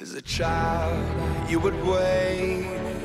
As a child, you would wait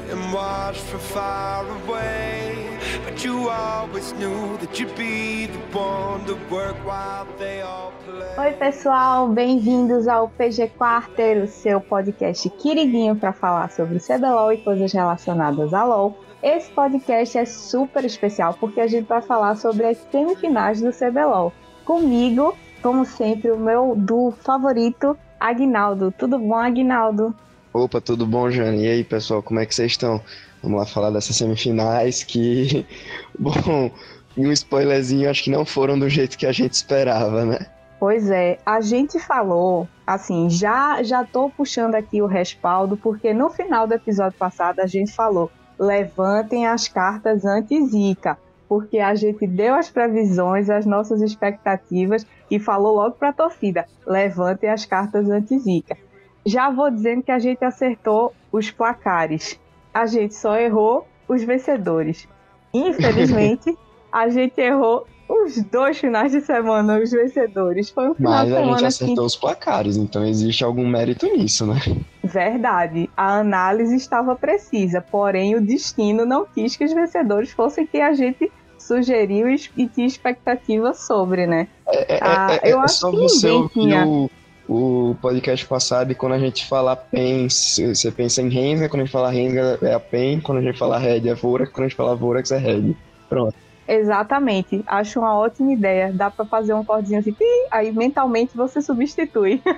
and watch from far away. But you always knew that you'd be the one to work while they all play. Oi, pessoal, bem-vindos ao PG Quarter, o seu podcast queridinho para falar sobre CBLOL e coisas relacionadas a LOL. Esse podcast é super especial porque a gente vai falar sobre as semifinais do CBLOL. Comigo, como sempre, o meu duo favorito, Agnaldo. Tudo bom, Agnaldo? Opa, tudo bom, Jane? E aí, pessoal, como é que vocês estão? Vamos lá falar dessas semifinais que, bom, um spoilerzinho, acho que não foram do jeito que a gente esperava, né? Pois é, a gente falou, assim, já já tô puxando aqui o respaldo, porque no final do episódio passado a gente falou, levantem as cartas anti-zica porque a gente deu as previsões, as nossas expectativas e falou logo para a torcida: levantem as cartas anti-zica. Já vou dizendo que a gente acertou os placares. A gente só errou os vencedores. Infelizmente, a gente errou os dois finais de semana, os vencedores. Foi um final Mas de semana. Mas a gente acertou que... os placares, então existe algum mérito nisso, né? Verdade. A análise estava precisa, porém o destino não quis que os vencedores fossem quem a gente sugeriu e tinha expectativa sobre, né? É, é, ah, é, eu é acho que ninguém tinha. O, o podcast passado e quando a gente fala PEN, você pensa em Renga, quando a gente fala Renga é a PEN, quando a gente fala Red é Vorax, quando a gente fala Vorax é Red. Pronto. Exatamente. Acho uma ótima ideia. Dá para fazer um cordinho assim, aí mentalmente você substitui.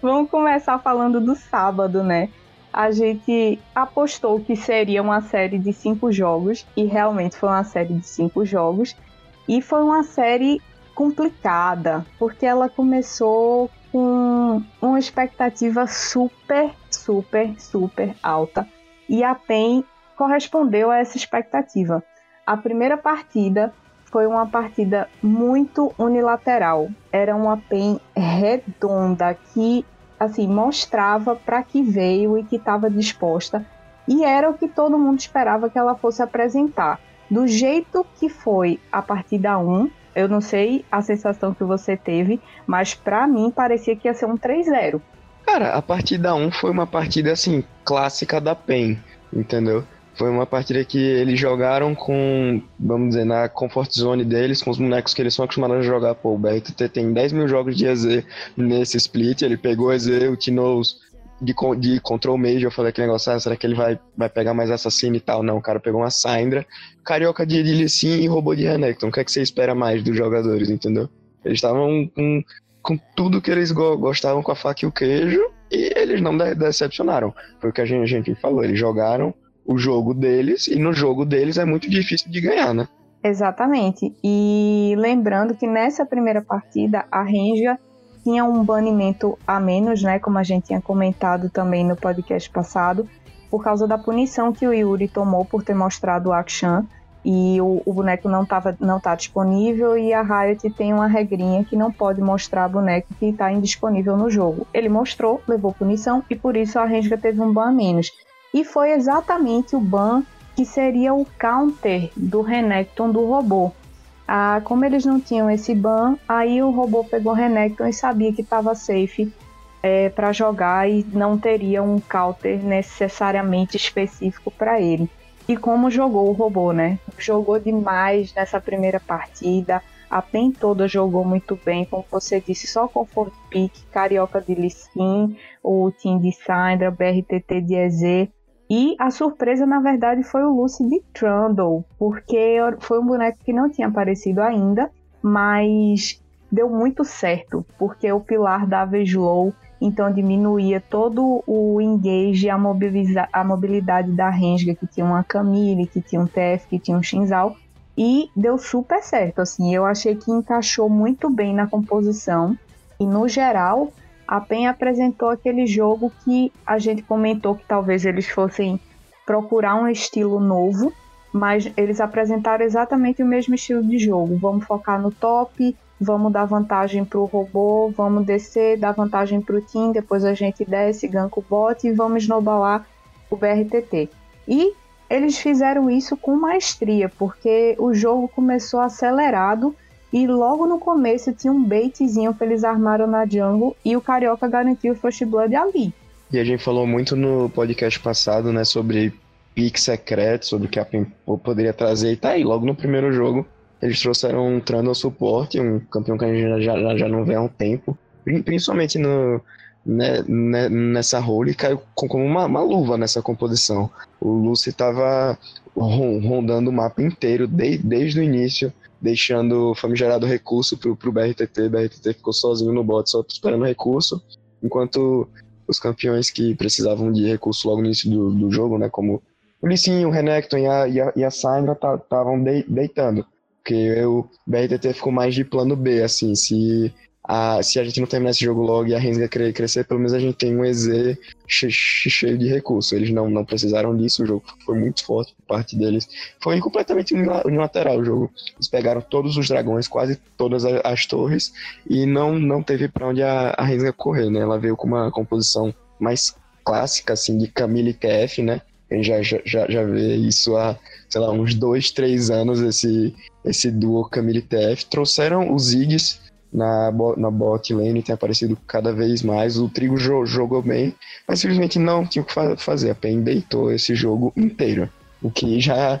Vamos começar falando do sábado, né? A gente apostou que seria uma série de cinco jogos e realmente foi uma série de cinco jogos. E foi uma série complicada, porque ela começou com uma expectativa super, super, super alta. E a PEN correspondeu a essa expectativa. A primeira partida foi uma partida muito unilateral. Era uma PEN redonda que assim mostrava para que veio e que estava disposta. E era o que todo mundo esperava que ela fosse apresentar. Do jeito que foi a partida 1, eu não sei a sensação que você teve, mas para mim parecia que ia ser um 3-0. Cara, a partida 1 foi uma partida assim clássica da PEN, entendeu? Foi uma partida que eles jogaram com, vamos dizer, na comfort zone deles, com os bonecos que eles são acostumados a jogar. Pô, o BRTT tem 10 mil jogos de EZ nesse split, ele pegou EZ, utinou de, de Control Major, eu falei que negócio, ah, será que ele vai, vai pegar mais assassino e tal? Não, o cara pegou uma Syndra, carioca de Lee e robô de Renekton. O que é que você espera mais dos jogadores, entendeu? Eles estavam com, com tudo que eles go gostavam com a faca e o queijo, e eles não de decepcionaram. Foi o que a gente, a gente falou, eles jogaram o jogo deles, e no jogo deles é muito difícil de ganhar, né? Exatamente. E lembrando que nessa primeira partida, a Renja tinha um banimento a menos, né? Como a gente tinha comentado também no podcast passado, por causa da punição que o Yuri tomou por ter mostrado o Akshan. E o, o boneco não, tava, não tá disponível e a Riot tem uma regrinha que não pode mostrar boneco que está indisponível no jogo. Ele mostrou, levou punição e por isso a Renja teve um ban a menos. E foi exatamente o ban que seria o counter do Renekton do robô. Ah, como eles não tinham esse ban, aí o robô pegou o Renekton e sabia que estava safe é, para jogar e não teria um counter necessariamente específico para ele. E como jogou o robô, né? Jogou demais nessa primeira partida. A PEN toda jogou muito bem, como você disse, só Comfort Pick, Carioca de Liskin, o Team de Syndra, BRTT de EZ e a surpresa, na verdade, foi o Lucy de Trundle, porque foi um boneco que não tinha aparecido ainda, mas deu muito certo, porque o pilar dava slow, então diminuía todo o engage, a, a mobilidade da Renga, que tinha uma Camille, que tinha um TF, que tinha um Shinzal, e deu super certo, assim, eu achei que encaixou muito bem na composição, e no geral, a PEN apresentou aquele jogo que a gente comentou que talvez eles fossem procurar um estilo novo, mas eles apresentaram exatamente o mesmo estilo de jogo. Vamos focar no top, vamos dar vantagem para o robô, vamos descer, dar vantagem para o team, depois a gente desce, ganka o bot e vamos snowballar o BRTT. E eles fizeram isso com maestria, porque o jogo começou acelerado E logo no começo tinha um baitzinho que eles armaram na jungle e o Carioca garantiu o First Blood ali. E a gente falou muito no podcast passado, né, sobre pick secreto, sobre o que a PEN poderia trazer. E tá aí, logo no primeiro jogo, eles trouxeram um Trundle suporte, um campeão que a gente já, já, já não vê há um tempo. Principalmente no, né, né, nessa role, caiu como uma, uma, luva nessa composição. O Lucy tava rondando o mapa inteiro, de, desde o início, deixando famigerado recurso pro, pro BRTT. O BRTT ficou sozinho no bot, só esperando recurso, enquanto os campeões que precisavam de recurso logo no início do, do jogo, né, como o Lissinho, o Renekton e a, e a, e a Syndra estavam de, deitando. Porque o BRTT ficou mais de plano B, assim, se a, se a gente não terminar esse jogo logo e a Rensga crescer, pelo menos a gente tem um EZ cheio de recursos. Eles não, não precisaram disso, o jogo foi muito forte por parte deles. Foi completamente unilateral o jogo. Eles pegaram todos os dragões, quase todas as torres, e não, não teve para onde a, a correr, né? Ela veio com uma composição mais clássica, assim, de Camille e TF, né? Gente já, já, já vê isso há, sei lá, uns dois, três anos, esse, esse duo Camille TF. Trouxeram os Ziggs, na, na bot lane tem aparecido cada vez mais. O Trigo jo jogou bem, mas simplesmente não tinha o que fa fazer. A PEN deitou esse jogo inteiro, o que já,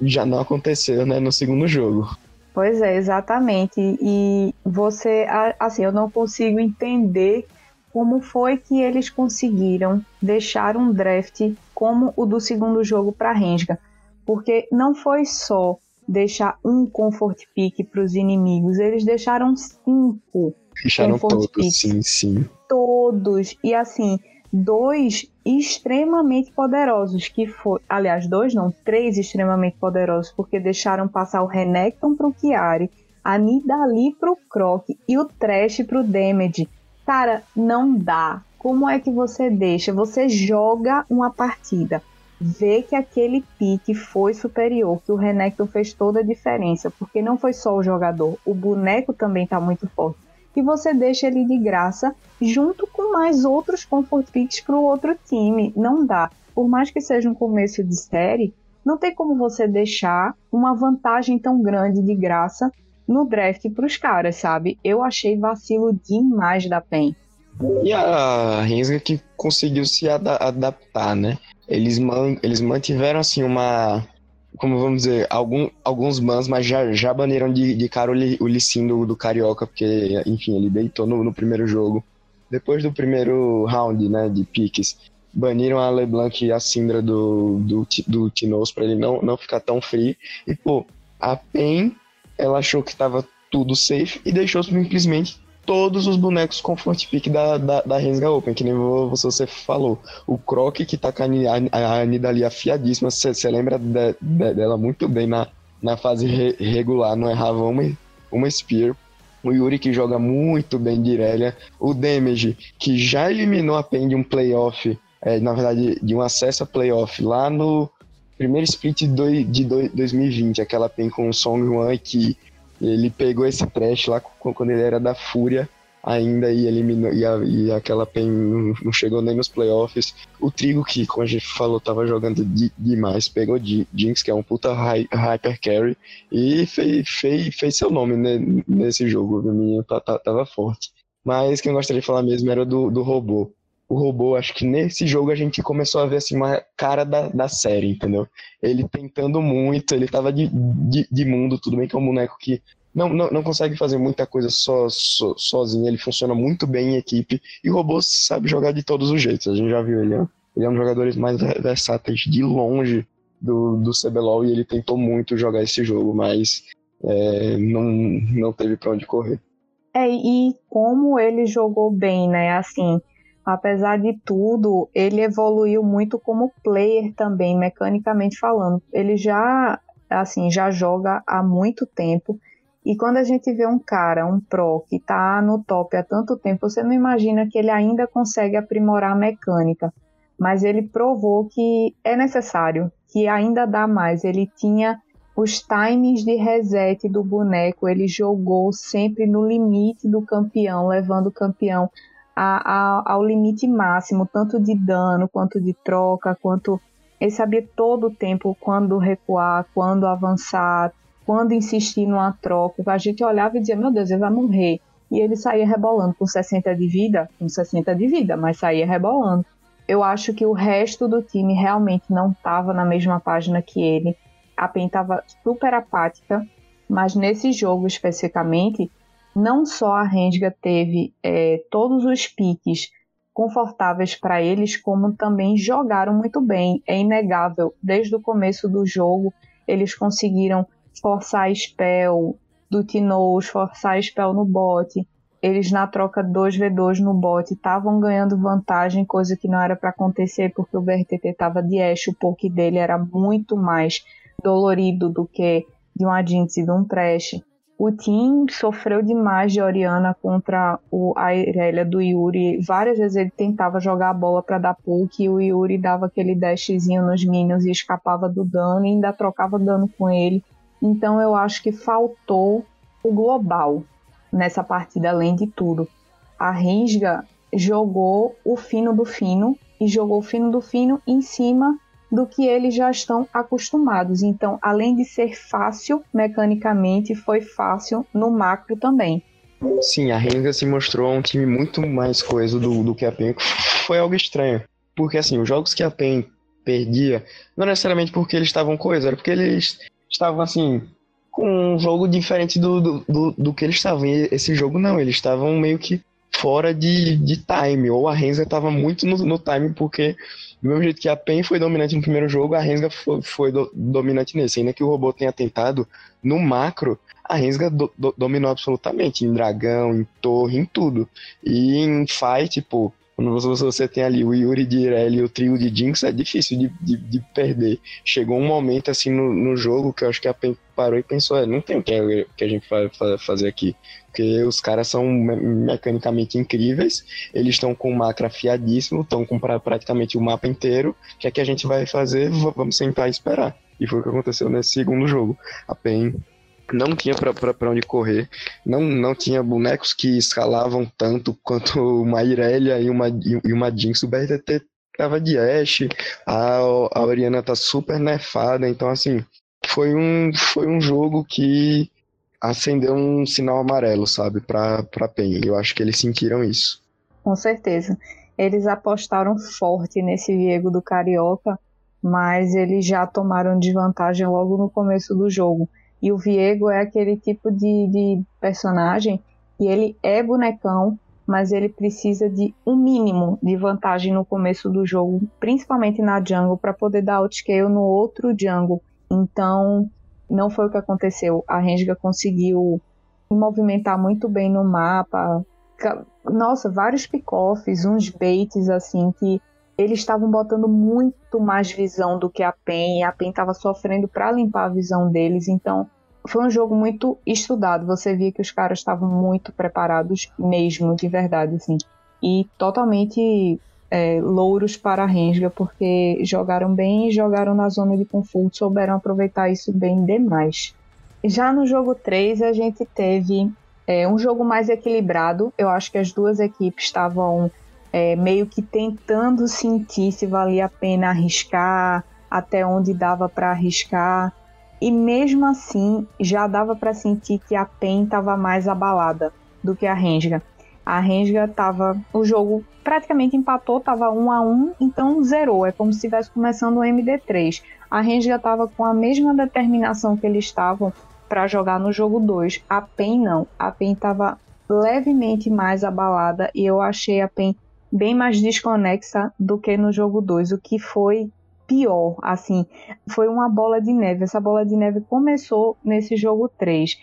já não aconteceu né, no segundo jogo. Pois é, exatamente. E você, assim, eu não consigo entender como foi que eles conseguiram deixar um draft como o do segundo jogo para Rensga. Porque não foi só deixar um comfort pick para os inimigos. Eles deixaram cinco. Deixaram todos, picks. sim, sim. Todos. E assim, dois extremamente poderosos, que foi, aliás, dois não, três extremamente poderosos, porque deixaram passar o Renekton pro Chiari, a Nidali pro Croc e o Trash pro Damage. Cara, não dá. Como é que você deixa? Você joga uma partida ver que aquele pique foi superior, que o Renekton fez toda a diferença, porque não foi só o jogador, o boneco também está muito forte. E você deixa ele de graça junto com mais outros comfort picks para o outro time. Não dá. Por mais que seja um começo de série, não tem como você deixar uma vantagem tão grande de graça no draft para os caras, sabe? Eu achei vacilo demais da PEN. E a Rensga que conseguiu se ad adaptar, né? Eles, man eles mantiveram, assim, uma... Como vamos dizer, algum, alguns bans, mas já, já baniram de, de cara o, li, o Lissin do, do Carioca, porque, enfim, ele deitou no, no primeiro jogo. Depois do primeiro round, né, de piques, baniram a LeBlanc e a Syndra do, do, do Tinoz pra ele não, não ficar tão free. E, pô, a PEN, ela achou que tava tudo safe e deixou simplesmente todos os bonecos Comfort Pick da, da, da Rensga Open, que nem você falou. O Croc, que tá com a, a Nidalee afiadíssima, você lembra de, de, dela muito bem na, na fase re, regular, não errava uma, uma Spear. O Yuri, que joga muito bem de Irelia. O Damage, que já eliminou a PEN de um playoff, é, na verdade, de um acesso a playoff lá no primeiro split de, de 2020, aquela PEN com o Song One que ele pegou esse trash lá quando ele era da Fúria ainda e eliminou e, a, e aquela PEN não, chegou nem nos playoffs. O Trigo, que como a gente falou, tava jogando de, demais, pegou Jinx, que é um puta hy, hyper carry, e fez, fez, fez seu nome né, nesse jogo. O menino tava forte. Mas quem gostaria de falar mesmo era do, do robô o robô, acho que nesse jogo a gente começou a ver assim, uma cara da, da série, entendeu? Ele tentando muito, ele tava de, de, de mundo, tudo bem que é um boneco que não, não, não consegue fazer muita coisa só, so, sozinho, ele funciona muito bem em equipe, e o robô sabe jogar de todos os jeitos, a gente já viu ele, ele é um dos jogadores mais versáteis de longe do, do CBLOL, e ele tentou muito jogar esse jogo, mas é, não, não teve pra onde correr. É, e como ele jogou bem, né, assim apesar de tudo, ele evoluiu muito como player também, mecanicamente falando. Ele já, assim, já joga há muito tempo. E quando a gente vê um cara, um pro, que está no top há tanto tempo, você não imagina que ele ainda consegue aprimorar a mecânica. Mas ele provou que é necessário, que ainda dá mais. Ele tinha os times de reset do boneco, ele jogou sempre no limite do campeão, levando o campeão a, a, ao limite máximo, tanto de dano, quanto de troca, quanto ele sabia todo o tempo quando recuar, quando avançar. quando insistir numa troca, a gente olhava e dizia, meu Deus, ele vai morrer. E ele saía rebolando com 60 de vida, com 60 de vida, mas saía rebolando. Eu acho que o resto do time realmente não estava na mesma página que ele. A PEN estava super apática, mas nesse jogo especificamente, não só a Rensga teve é, todos os piques confortáveis para eles, como também jogaram muito bem. É inegável, desde o começo do jogo, eles conseguiram forçar spell do Tinoz, forçar spell no bot. Eles na troca 2v2 no bot estavam ganhando vantagem, coisa que não era para acontecer porque o BRTT estava de Ashe, o poke dele era muito mais dolorido do que de um Jinx e de um Trash. O Tim sofreu demais de Oriana contra o, a Irelia do Yuri. Várias vezes ele tentava jogar a bola para dar poke e o Yuri dava aquele dashzinho nos minions e escapava do dano e ainda trocava dano com ele. Então eu acho que faltou o global nessa partida, além de tudo. A Rensga jogou o fino do fino e jogou o fino do fino em cima do que eles já estão acostumados. Então, além de ser fácil mecanicamente, foi fácil no macro também. Sim, a Renga se mostrou um time muito mais coeso do, do que a PEN. Foi algo estranho. Porque, assim, os jogos que a PEN perdia, não necessariamente porque eles estavam coesos, era porque eles estavam, assim, com um jogo diferente do, do, do, do que eles estavam. E esse jogo não, eles estavam meio que fora de, de time, ou a Renga estava muito no, no time, porque do mesmo jeito que a PEN foi dominante no primeiro jogo, a Rensga foi, foi do, dominante nesse. Ainda que o robô tenha tentado, no macro, a Rensga do, do, dominou absolutamente, em dragão, em torre, em tudo. E em fight, pô, quando você tem ali o Yuri de Irelia e o trio de Jinx, é difícil de, de, de, perder. Chegou um momento assim no, no jogo que eu acho que a PEN parou e pensou, é, não tem o que, que a gente vai fazer aqui. Porque os caras são me mecanicamente incríveis, eles estão com o macro afiadíssimo, estão com pra, praticamente o mapa inteiro. O que é que a gente vai fazer? Vamos sentar e esperar. E foi o que aconteceu nesse segundo jogo. A PEN não tinha para onde correr, não, não tinha bonecos que escalavam tanto quanto uma Irelia e uma, e uma Jinx. O BRTT tava de Ashe, a, a Oriana tá super nefada, então assim, foi um, foi um jogo que acendeu um sinal amarelo, sabe, para PEN. Eu acho que eles sentiram isso. Com certeza. Eles apostaram forte nesse Viego do Carioca, mas eles já tomaram desvantagem logo no começo do jogo. E o Viego é aquele tipo de, de personagem que ele é bonecão, mas ele precisa de um mínimo de vantagem no começo do jogo, principalmente na jungle, para poder dar outscale no outro jungle. Então, não foi o que aconteceu. A Renga conseguiu movimentar muito bem no mapa. Nossa, vários pick-offs, uns baits assim que eles estavam botando muito mais visão do que a PEN, e a PEN estava sofrendo para limpar a visão deles, então foi um jogo muito estudado. Você via que os caras estavam muito preparados mesmo, de verdade, assim. E totalmente é, louros para a Rensga, porque jogaram bem, jogaram na zona de conforto, souberam aproveitar isso bem demais. Já no jogo 3, a gente teve é, um jogo mais equilibrado. Eu acho que as duas equipes estavam é, meio que tentando sentir se valia a pena arriscar, até onde dava para arriscar. E mesmo assim, já dava para sentir que a PEN estava mais abalada do que a Rensga. A Rensga estava. O jogo praticamente empatou, estava 1 a 1 então zerou. É como se estivesse começando o MD3. A Rensga estava com a mesma determinação que eles estavam para jogar no jogo 2. A PEN não. A PEN estava levemente mais abalada e eu achei a PEN bem mais desconexa do que no jogo 2, o que foi pior, assim, foi uma bola de neve. Essa bola de neve começou nesse jogo 3.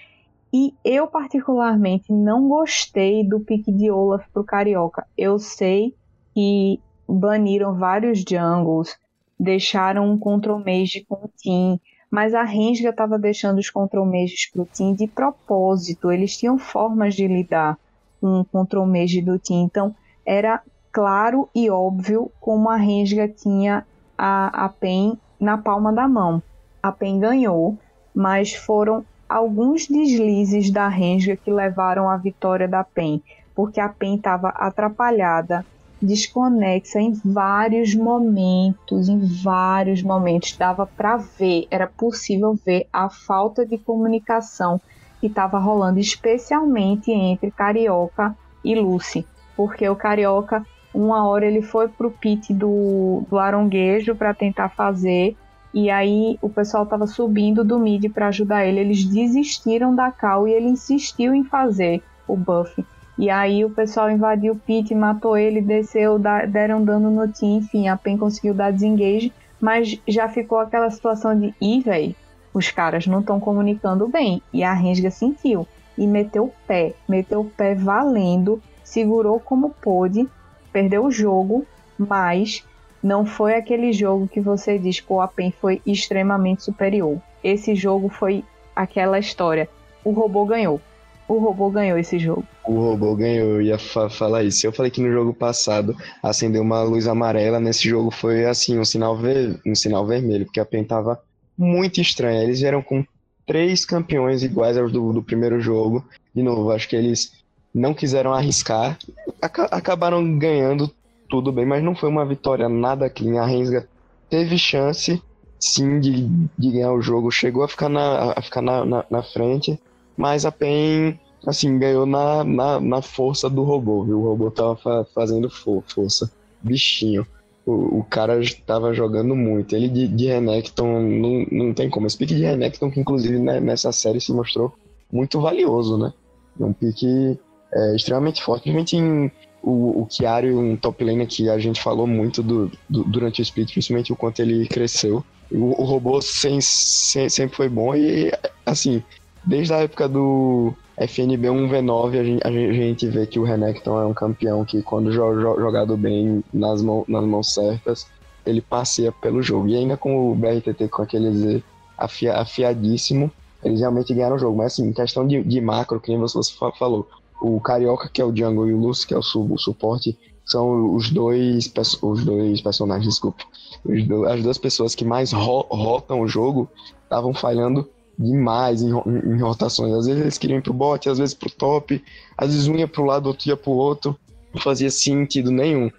E eu particularmente não gostei do pique de Olaf pro Carioca. Eu sei que baniram vários jungles, deixaram um control mage com o team, mas a Rensga estava deixando os control mages pro team de propósito. Eles tinham formas de lidar com o control mage do team. Então, era claro e óbvio como a Rensga tinha a, a PEN na palma da mão. A PEN ganhou, mas foram alguns deslizes da Rensga que levaram à vitória da PEN, porque a PEN estava atrapalhada desconexa em vários momentos, em vários momentos. Dava para ver, era possível ver a falta de comunicação que estava rolando, especialmente entre Carioca e Lucy, porque o Carioca uma hora ele foi pro pit do, do Aronguejo para tentar fazer e aí o pessoal estava subindo do mid para ajudar ele. Eles desistiram da cal e ele insistiu em fazer o buff. E aí o pessoal invadiu o pit, matou ele, desceu, deram dano no team, enfim, a PEN conseguiu dar desengage, mas já ficou aquela situação de, ih, velho, os caras não estão comunicando bem. E a Rensga sentiu e meteu o pé, meteu o pé valendo, segurou como pôde, perdeu o jogo, mas não foi aquele jogo que você diz que o Apen foi extremamente superior. Esse jogo foi aquela história. O robô ganhou. O robô ganhou esse jogo. O robô ganhou, eu ia fa falar isso. Eu falei que no jogo passado acendeu uma luz amarela, nesse jogo foi assim, um sinal, ver um sinal vermelho, porque a PEN tava muito estranha. Eles vieram com três campeões iguais aos do, do primeiro jogo. De novo, acho que eles não quiseram arriscar, ac acabaram ganhando tudo bem, mas não foi uma vitória nada clean. A Rensga teve chance, sim, de, de ganhar o jogo, chegou a ficar na, a ficar na, na, na frente, mas a PEN, assim, ganhou na, na, na força do robô, viu? O robô tava fa fazendo for força. Bichinho. O, o cara estava jogando muito. Ele de, de Renekton não, não tem como. Esse pique de Renekton, que inclusive né, nessa série se mostrou muito valioso, né? Um pique é, extremamente forte, em o, o Chiari, um top laner que a gente falou muito do, do, durante o split, principalmente o quanto ele cresceu. O, o robô sem, sem, sempre foi bom e, assim, desde a época do FNB 1v9, a gente, a gente vê que o Renekton é um campeão que, quando jogado bem nas, mão, nas mãos certas, ele passeia pelo jogo. E ainda com o BRTT com aquele Z afia, afiadíssimo, eles realmente ganharam o jogo. Mas, assim, em questão de, de macro, que nem você falou, o Carioca, que é o Jungle, e o Lúcio, que é o, sub, o suporte, são os dois, os dois personagens, desculpa. Do, as duas pessoas que mais ro rotam o jogo estavam falhando demais em, em, rotações. Às vezes eles queriam ir pro bot, às vezes pro top, às vezes um ia pro lado, outro ia pro outro. Não fazia sentido nenhum.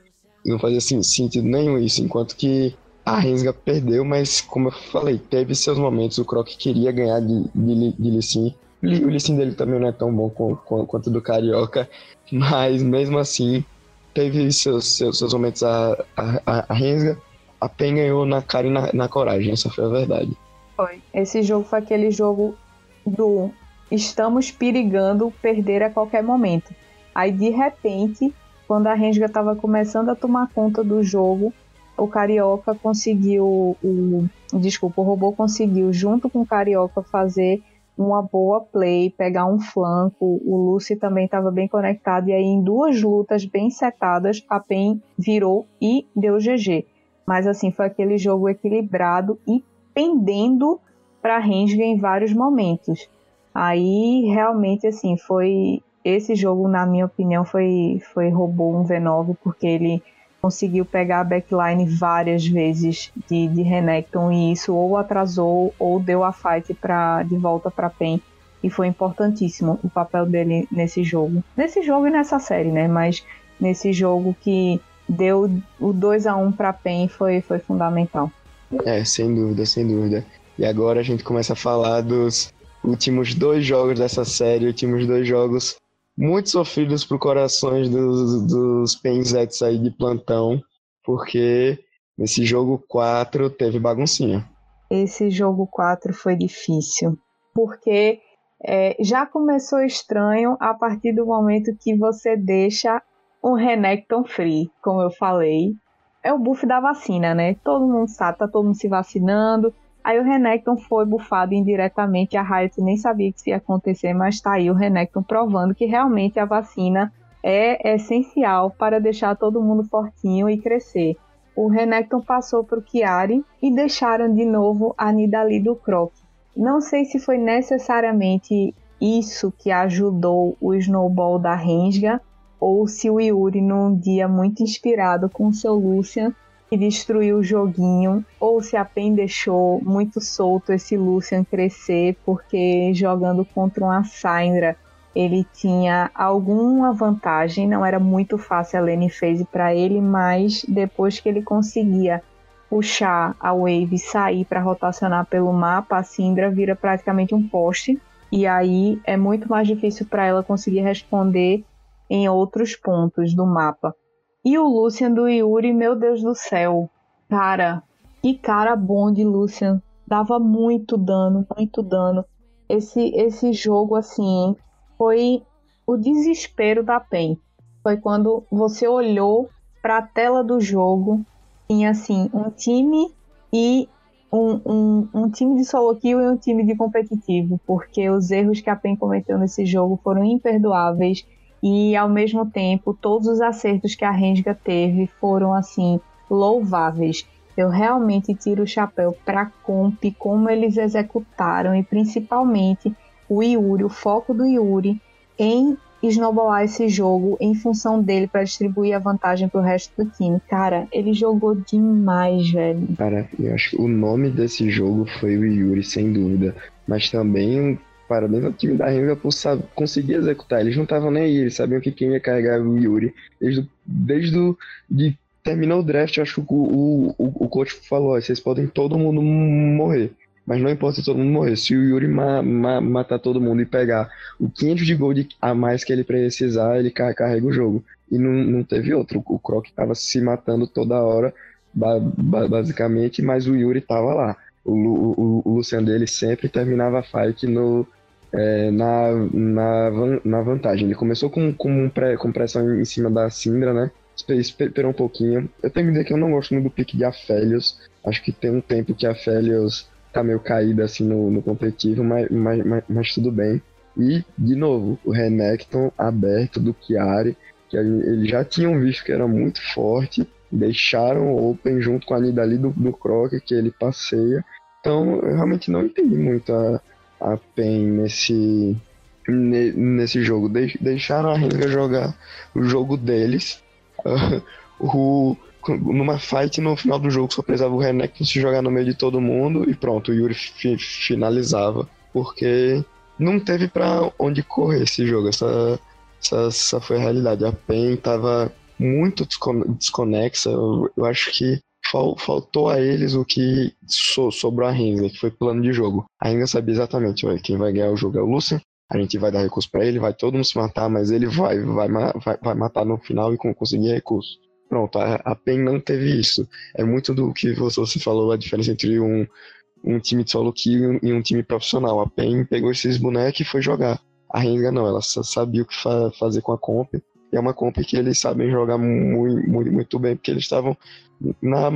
Não fazia assim, sentido nenhum isso. Enquanto que a Rensga perdeu, mas como eu falei, teve seus momentos. O Croc queria ganhar de, de, de Lee Sin, o listing dele também não é tão bom com, com, quanto do Carioca, mas mesmo assim teve seus, seus, seus momentos a, a, a Rensga. A PEN ganhou na cara e na, na coragem, essa foi a verdade. Foi. Esse jogo foi aquele jogo do estamos perigando perder a qualquer momento. Aí de repente, quando a Rensga estava começando a tomar conta do jogo, o Carioca conseguiu, o, desculpa, o robô conseguiu junto com o Carioca fazer uma boa play, pegar um flanco. O Lucy também estava bem conectado. E aí, em duas lutas bem setadas, a PEN virou e deu GG. Mas assim, foi aquele jogo equilibrado e pendendo para Rensga em vários momentos. Aí realmente assim foi esse jogo na minha opinião foi foi roubou um V9 porque ele conseguiu pegar a backline várias vezes de, de Renekton e isso ou atrasou ou deu a fight pra, de volta para PEN. E foi importantíssimo o papel dele nesse jogo. Nesse jogo e nessa série, né? Mas nesse jogo que deu o 2 a 1 para PEN foi, foi fundamental. É, sem dúvida, sem dúvida. E agora a gente começa a falar dos últimos dois jogos dessa série, últimos dois jogos muito sofridos pro corações dos, dos penzetes aí de plantão, porque nesse jogo 4 teve baguncinha. Esse jogo 4 foi difícil, porque é, já começou estranho a partir do momento que você deixa um Renekton free, como eu falei. É o buff da vacina, né? Todo mundo sabe, tá todo mundo se vacinando, Aí o Renekton foi bufado indiretamente, a Riot nem sabia que isso ia acontecer, mas tá aí o Renekton provando que realmente a vacina é essencial para deixar todo mundo fortinho e crescer. O Renekton passou para o Chiari e deixaram de novo a Nidalee do Croc. Não sei se foi necessariamente isso que ajudou o Snowball da Rensga, ou se o Yuri, num dia muito inspirado com o seu Lucian, que destruiu o joguinho, ou se a PEN deixou muito solto esse Lucian crescer, porque jogando contra uma Syndra ele tinha alguma vantagem, não era muito fácil a lane phase para ele, mas depois que ele conseguia puxar a wave e sair para rotacionar pelo mapa, a Syndra vira praticamente um poste e aí é muito mais difícil para ela conseguir responder em outros pontos do mapa. E o Lucian do Yuri, meu Deus do céu, cara, que cara bom de Lucian, dava muito dano, muito dano. Esse esse jogo assim foi o desespero da PEN. Foi quando você olhou para a tela do jogo, tinha assim um time e um, um, um, time de solo kill e um time de competitivo, porque os erros que a PEN cometeu nesse jogo foram imperdoáveis e ao mesmo tempo todos os acertos que a Renga teve foram assim louváveis. Eu realmente tiro o chapéu para comp como eles executaram e principalmente o Yuri, o foco do Yuri em snowballar esse jogo em função dele para distribuir a vantagem pro resto do time. Cara, ele jogou demais, velho. Cara, eu acho que o nome desse jogo foi o Yuri, sem dúvida. Mas também parabéns ao time da Renga por conseguir executar. Eles não estavam nem aí, eles sabiam que quem ia carregar o Yuri. Desde, desde o, de o draft, acho que o, o, o coach falou: vocês podem todo mundo morrer. Mas não importa se todo mundo morrer. Se o Yuri ma ma matar todo mundo e pegar o 500 de gold a mais que ele precisar, ele carrega o jogo. E não, não teve outro. O Croc tava se matando toda hora, ba basicamente, mas o Yuri tava lá. O, o, o Lucian dele sempre terminava a fight no, é, na, na, na vantagem. Ele começou com, com, pré, com pressão em cima da Syndra, né? Esperou um pouquinho. Eu tenho que dizer que eu não gosto muito do pique de Aphelios. Acho que tem um tempo que Aphelios tá meio caída assim no, no competitivo, mas, mas, mas, mas, tudo bem. E, de novo, o Renekton aberto do Chiari, que eles já tinham visto que era muito forte, deixaram o Open junto com a Nidali do, do Croc, que ele passeia. Então, eu realmente não entendi muito a, a PEN nesse, nesse jogo. De, deixaram a Renga jogar o jogo deles. Uh, o numa fight no final do jogo só precisava o Renekton se jogar no meio de todo mundo e pronto, o Yuri fi finalizava. Porque não teve para onde correr esse jogo. Essa, essa, essa, foi a realidade. A PEN tava muito desconexa. Eu, eu acho que faltou a eles o que so, sobrou a Renga, que foi plano de jogo. A Renga sabia exatamente, quem vai ganhar o jogo é o Lucian. A gente vai dar recurso para ele, vai todo mundo se matar, mas ele vai, vai, vai, vai matar no final e conseguir recurso. Pronto, a, a PEN não teve isso. É muito do que você falou, a diferença entre um, um time de solo kill e um time profissional. A PEN pegou esses bonecos e foi jogar. A Renga não, ela sabia o que fa fazer com a comp. É uma comp que eles sabem jogar muito, muito, muito bem, porque eles estavam na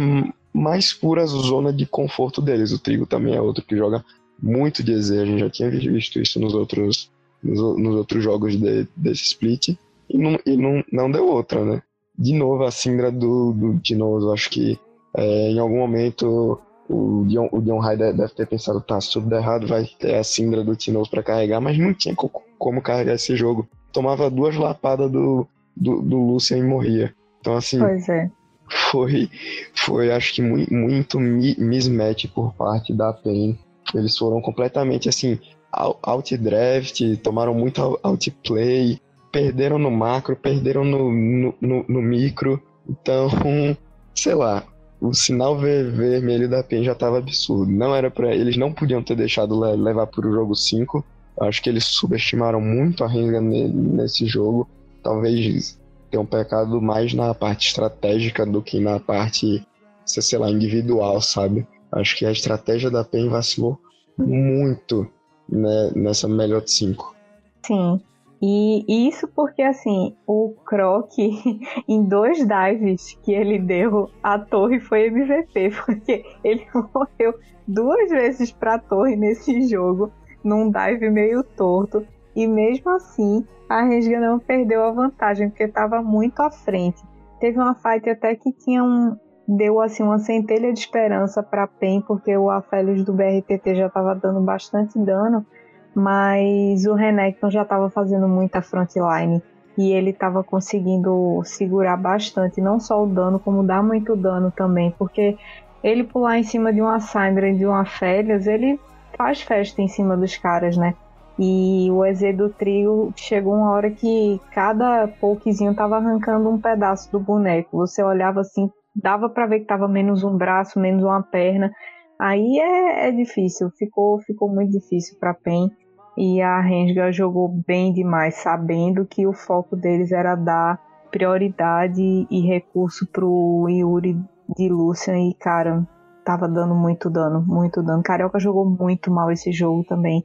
mais pura zona de conforto deles. O Trigo também é outro que joga muito de. A gente já tinha visto isso nos outros, nos, nos outros jogos de, desse split. E, não, e não, não deu outra, né? de novo a Syndra do, do Tinoso. Acho que é, em algum momento o Dion, o Dion Rai deve ter pensado, tá, se tudo der errado, vai ter a Syndra do Tinoso para carregar, mas não tinha como carregar esse jogo. Tomava duas lapadas do, do, do Lucian e morria. Então, assim. Pois é. Foi, foi acho que muito, mismatch por parte da PEN. Eles foram completamente assim, out-draft, tomaram muito outplay, perderam no macro, perderam no, no, no, no micro. Então, sei lá, o sinal vermelho da PEN já estava absurdo. Não era para eles não podiam ter deixado levar para o jogo 5. Acho que eles subestimaram muito a Renga nesse jogo. Talvez tenham pecado mais na parte estratégica do que na parte, sei lá, individual, sabe? Acho que a estratégia da PEN vacilou muito né, nessa melhor de 5. Sim, e isso porque, assim, o Croc, em dois dives que ele deu, a torre foi MVP, porque ele morreu duas vezes pra torre nesse jogo, num dive meio torto. E mesmo assim, a Renga não perdeu a vantagem, porque estava muito à frente. Teve uma fight até que tinha um. Deu assim uma centelha de esperança para PEN, porque o Aphelios do BRTT já estava dando bastante dano mas o Renekton já estava fazendo muita frontline e ele estava conseguindo segurar bastante, não só o dano, como dar muito dano também, porque ele pular em cima de uma Syndra e de uma Férias, ele faz festa em cima dos caras, né? E o EZ do trio chegou uma hora que cada pouquinho tava arrancando um pedaço do boneco. Você olhava assim, dava para ver que tava menos um braço, menos uma perna. Aí é, é difícil, ficou, ficou muito difícil para Pen. E a Rensga jogou bem demais, sabendo que o foco deles era dar prioridade e recurso pro Yuri de Lucian. E, cara, tava dando muito dano, muito dano. Carioca jogou muito mal esse jogo também.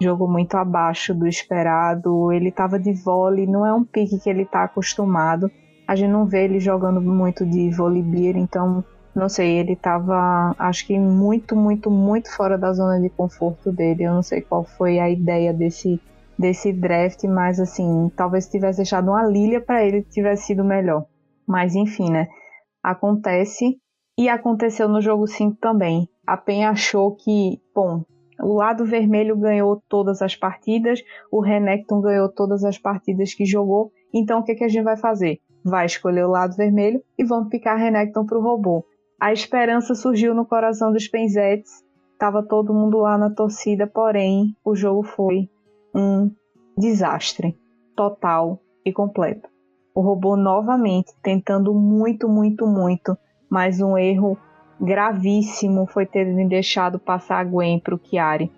Jogou muito abaixo do esperado. Ele tava de vôlei, não é um pique que ele tá acostumado. A gente não vê ele jogando muito de vôlei então não sei, ele tava, acho que muito, muito, muito fora da zona de conforto dele. Eu não sei qual foi a ideia desse, desse draft, mas assim, talvez tivesse deixado uma Lilia para ele tivesse sido melhor. Mas enfim, né? Acontece. E aconteceu no jogo 5 também. A PEN achou que, bom, o lado vermelho ganhou todas as partidas, o Renekton ganhou todas as partidas que jogou, então o que, que a gente vai fazer? Vai escolher o lado vermelho e vamos picar Renekton pro robô. A esperança surgiu no coração dos Penzetes. Tava todo mundo lá na torcida, porém o jogo foi um desastre total e completo. O robô novamente tentando muito, muito, muito, mas um erro gravíssimo foi ter deixado passar a Gwen para o Chiari.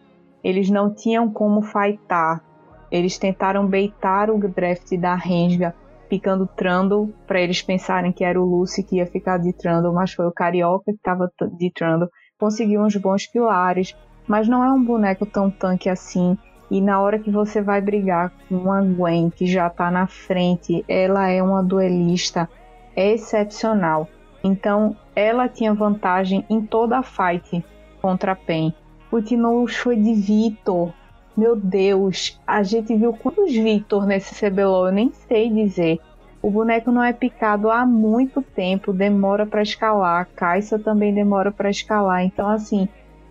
Eles não tinham como fightar. Eles tentaram beitar o draft da Renga picando Trundle para eles pensarem que era o Lucy que ia ficar de Trundle, mas foi o Carioca que estava de Trundle. Conseguiu uns bons pilares, mas não é um boneco tão tanque assim. E na hora que você vai brigar com uma Gwen que já está na frente, ela é uma duelista excepcional. Então ela tinha vantagem em toda a fight contra a Pen. O Tino foi de Vitor, meu Deus, a gente viu quantos Victor nesse CBLOL, eu nem sei dizer. O boneco não é picado há muito tempo, demora para escalar. Caixa também demora para escalar. Então, assim,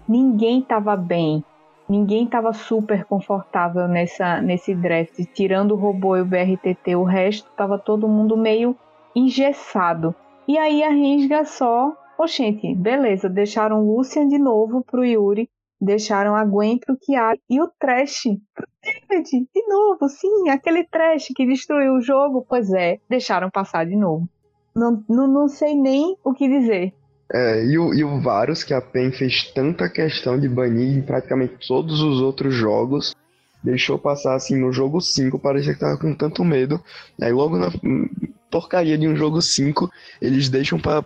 ninguém tava bem. Ninguém tava super confortável nessa, nesse draft. Tirando o robô e o BRTT, o resto tava todo mundo meio engessado. E aí a Rensga só. Oxente, beleza, deixaram Lucian de novo pro Yuri deixaram a Gwen pro Kiara e o Trash pro David. De novo, sim, aquele Trash que destruiu o jogo. Pois é, deixaram passar de novo. Não, não, não sei nem o que dizer. É, e o, e o Varus, que a PEN fez tanta questão de banir em praticamente todos os outros jogos, deixou passar assim no jogo 5, parecia que tava com tanto medo. Aí logo na porcaria de um jogo 5, eles deixam para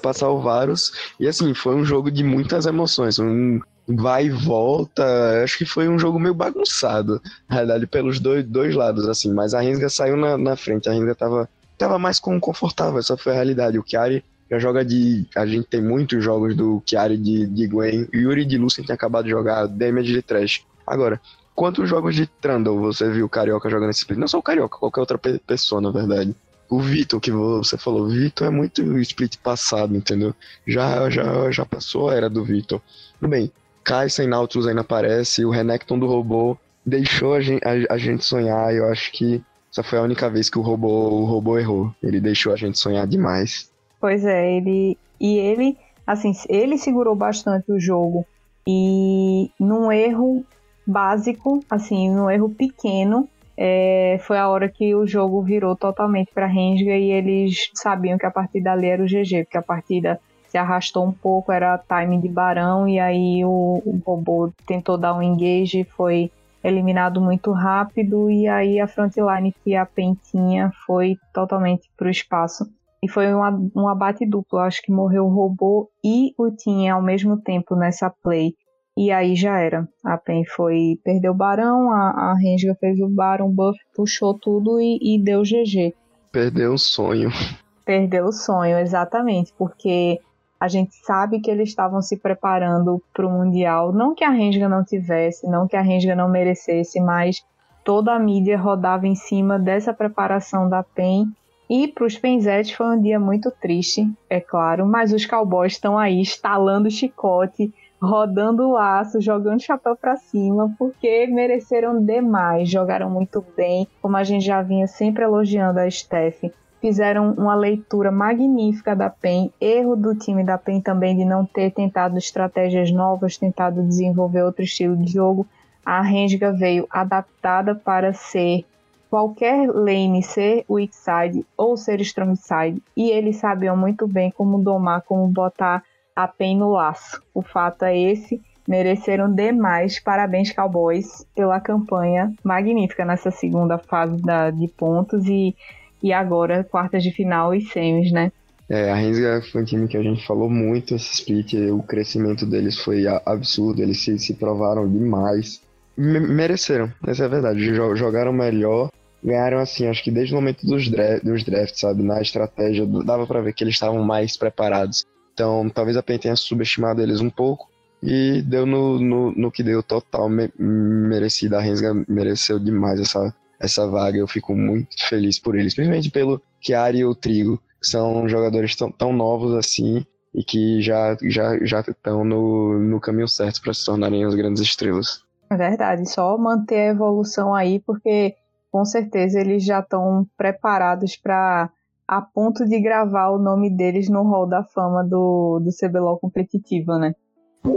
passar o Varus. E assim, foi um jogo de muitas emoções. Um, vai e volta. Acho que foi um jogo meio bagunçado, na realidade, pelos dois, dois lados, assim. Mas a Rensga saiu na, na frente, a Rensga tava, tava mais confortável, essa foi a realidade. O Chiari já joga de. A gente tem muitos jogos do Chiari de, de Gwen. Yuri de Lucien tem acabado de jogar Damage de Trash. Agora, quantos jogos de Trundle você viu o Carioca jogando nesse split? Não só o Carioca, qualquer outra pessoa, na verdade. O Vitor, que você falou, o Vitor é muito split passado, entendeu? Já, já, já passou a era do Vitor. Tudo bem, Kai'Sa e Nautilus ainda aparece, o Renekton do robô deixou a gente, a, a gente sonhar, eu acho que essa foi a única vez que o robô, o robô errou. Ele deixou a gente sonhar demais. Pois é, ele e ele, assim, ele segurou bastante o jogo e num erro básico, assim, num erro pequeno, é, foi a hora que o jogo virou totalmente para Rensga e eles sabiam que a partir dali era o GG, porque a partida se arrastou um pouco, era time de Barão, e aí o, o robô tentou dar um engage, foi eliminado muito rápido, e aí a frontline que a Pentinha foi totalmente para o espaço. E foi um abate duplo, acho que morreu o robô e o Tinha ao mesmo tempo nessa play. E aí já era. A Pen foi. Perdeu o Barão, a, a Renga fez o Barão buff, puxou tudo e, e deu GG. Perdeu o sonho. Perdeu o sonho, exatamente. Porque a gente sabe que eles estavam se preparando para o Mundial. Não que a Renga não tivesse, não que a Renga não merecesse, mas toda a mídia rodava em cima dessa preparação da PEN. E para os Penzetes foi um dia muito triste, é claro, mas os cowboys estão aí estalando chicote, rodando o laço, jogando chapéu para cima, porque mereceram demais, jogaram muito bem, como a gente já vinha sempre elogiando a Steph fizeram uma leitura magnífica da PEN. Erro do time da PEN também de não ter tentado estratégias novas, tentado desenvolver outro estilo de jogo. A Renga veio adaptada para ser qualquer lane ser weak side ou ser strong side e eles sabiam muito bem como domar, como botar a PEN no laço. O fato é esse, mereceram demais. Parabéns Cowboys pela campanha magnífica nessa segunda fase da, de pontos e, e agora quartas de final e semis, né? É, a Rensga foi um time que a gente falou muito esse split, o crescimento deles foi absurdo, eles se, se provaram demais. Me mereceram, essa é a verdade, jogaram melhor ganharam assim, acho que desde o momento dos, draft, dos drafts, sabe? Na estratégia, dava para ver que eles estavam mais preparados. Então, talvez a PEN tenha subestimado eles um pouco. E deu no, no, no que deu total me, merecido. A Rensga mereceu demais essa, essa vaga. Eu fico muito feliz por eles. Principalmente pelo Chiari e o Trigo, que são jogadores tão, tão novos assim e que já já já estão no, no caminho certo para se tornarem as grandes estrelas. É verdade, só manter a evolução aí, porque com certeza eles já estão preparados para a ponto de gravar o nome deles no hall da fama do, do CBLOL competitivo, né?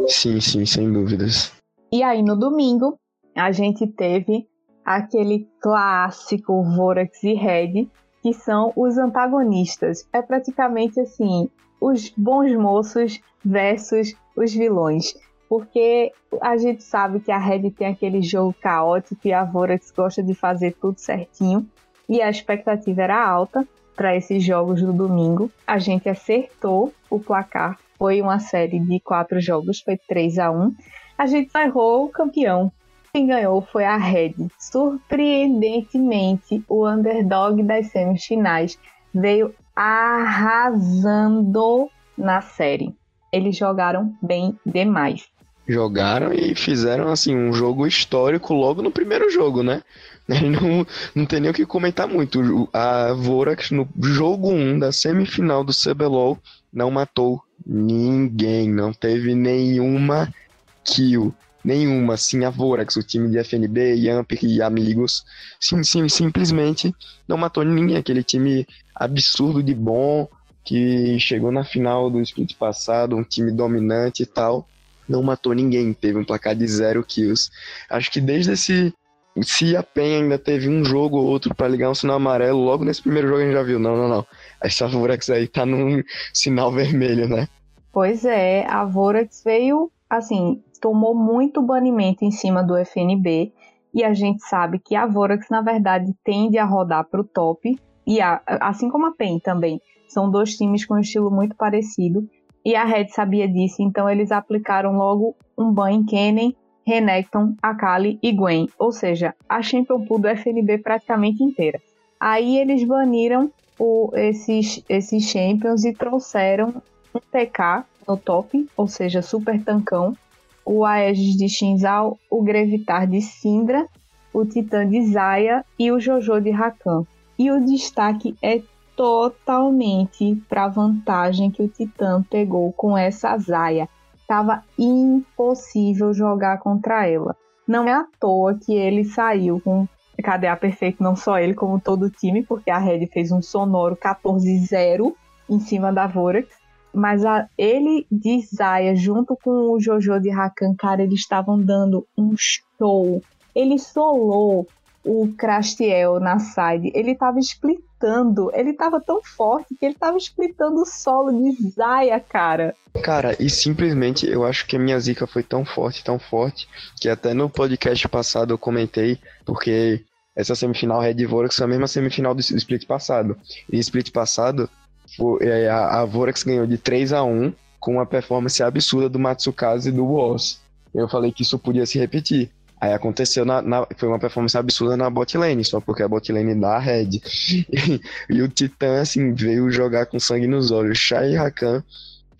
Sim, sim, sem dúvidas. E aí no domingo a gente teve aquele clássico Vorax e Red, que são os antagonistas. É praticamente assim, os bons moços versus os vilões porque a gente sabe que a Red tem aquele jogo caótico e a Vorax gosta de fazer tudo certinho e a expectativa era alta para esses jogos do domingo. A gente acertou o placar, foi uma série de quatro jogos, foi 3 a 1 A gente errou o campeão. Quem ganhou foi a Red. Surpreendentemente, o underdog das semifinais veio arrasando na série. Eles jogaram bem demais jogaram e fizeram assim um jogo histórico logo no primeiro jogo, né? Não, não tem nem o que comentar muito. A Vorax no jogo 1 da semifinal do CBLOL não matou ninguém, não teve nenhuma kill. Nenhuma, sim, a Vorax, o time de FNB, Yamp e amigos, sim, sim, simplesmente não matou ninguém. Aquele time absurdo de bom que chegou na final do split passado, um time dominante e tal não matou ninguém, teve um placar de zero kills. Acho que desde esse. Se a PEN ainda teve um jogo ou outro para ligar um sinal amarelo, logo nesse primeiro jogo a gente já viu. Não, não, não. Essa Vorax aí tá num sinal vermelho, né? Pois é, a Vorax veio, assim, tomou muito banimento em cima do FNB. E a gente sabe que a Vorax, na verdade, tende a rodar para o top. E a, assim como a PEN também. São dois times com um estilo muito parecido. E a Red sabia disso, então eles aplicaram logo um ban em Kennen, Renekton, Akali e Gwen, ou seja, a Champion Pool do FNB praticamente inteira. Aí eles baniram o, esses, esses Champions e trouxeram um TK no top, ou seja, super tancão, o Aegis de Shinzal, o Grevitar de Syndra, o Titã de Zaya e o Jojo de Rakan. E o destaque é totalmente para a vantagem que o Titã pegou com essa Zaya. Tava impossível jogar contra ela. Não é à toa que ele saiu com KDA perfeito, não só ele, como todo o time, porque a Red fez um sonoro 14-0 em cima da Vorax. Mas a, ele de Zaya, junto com o Jojo de Rakan, cara, eles estavam dando um show. Ele solou o Crastiel na side. Ele tava explicando ele tava tão forte que ele tava splitando o solo de Zaya, cara. Cara, e simplesmente eu acho que a minha zica foi tão forte, tão forte, que até no podcast passado eu comentei, porque essa semifinal Red Vorax foi a mesma semifinal do split passado. E split passado, é, a, Vorax ganhou de 3 a 1 com uma performance absurda do Matsukaze e do Woz. Eu falei que isso podia se repetir. Aí aconteceu, na, na, foi uma performance absurda na bot lane, só porque a bot lane dá red. E, e, o Titã, assim, veio jogar com sangue nos olhos. Shai e Rakan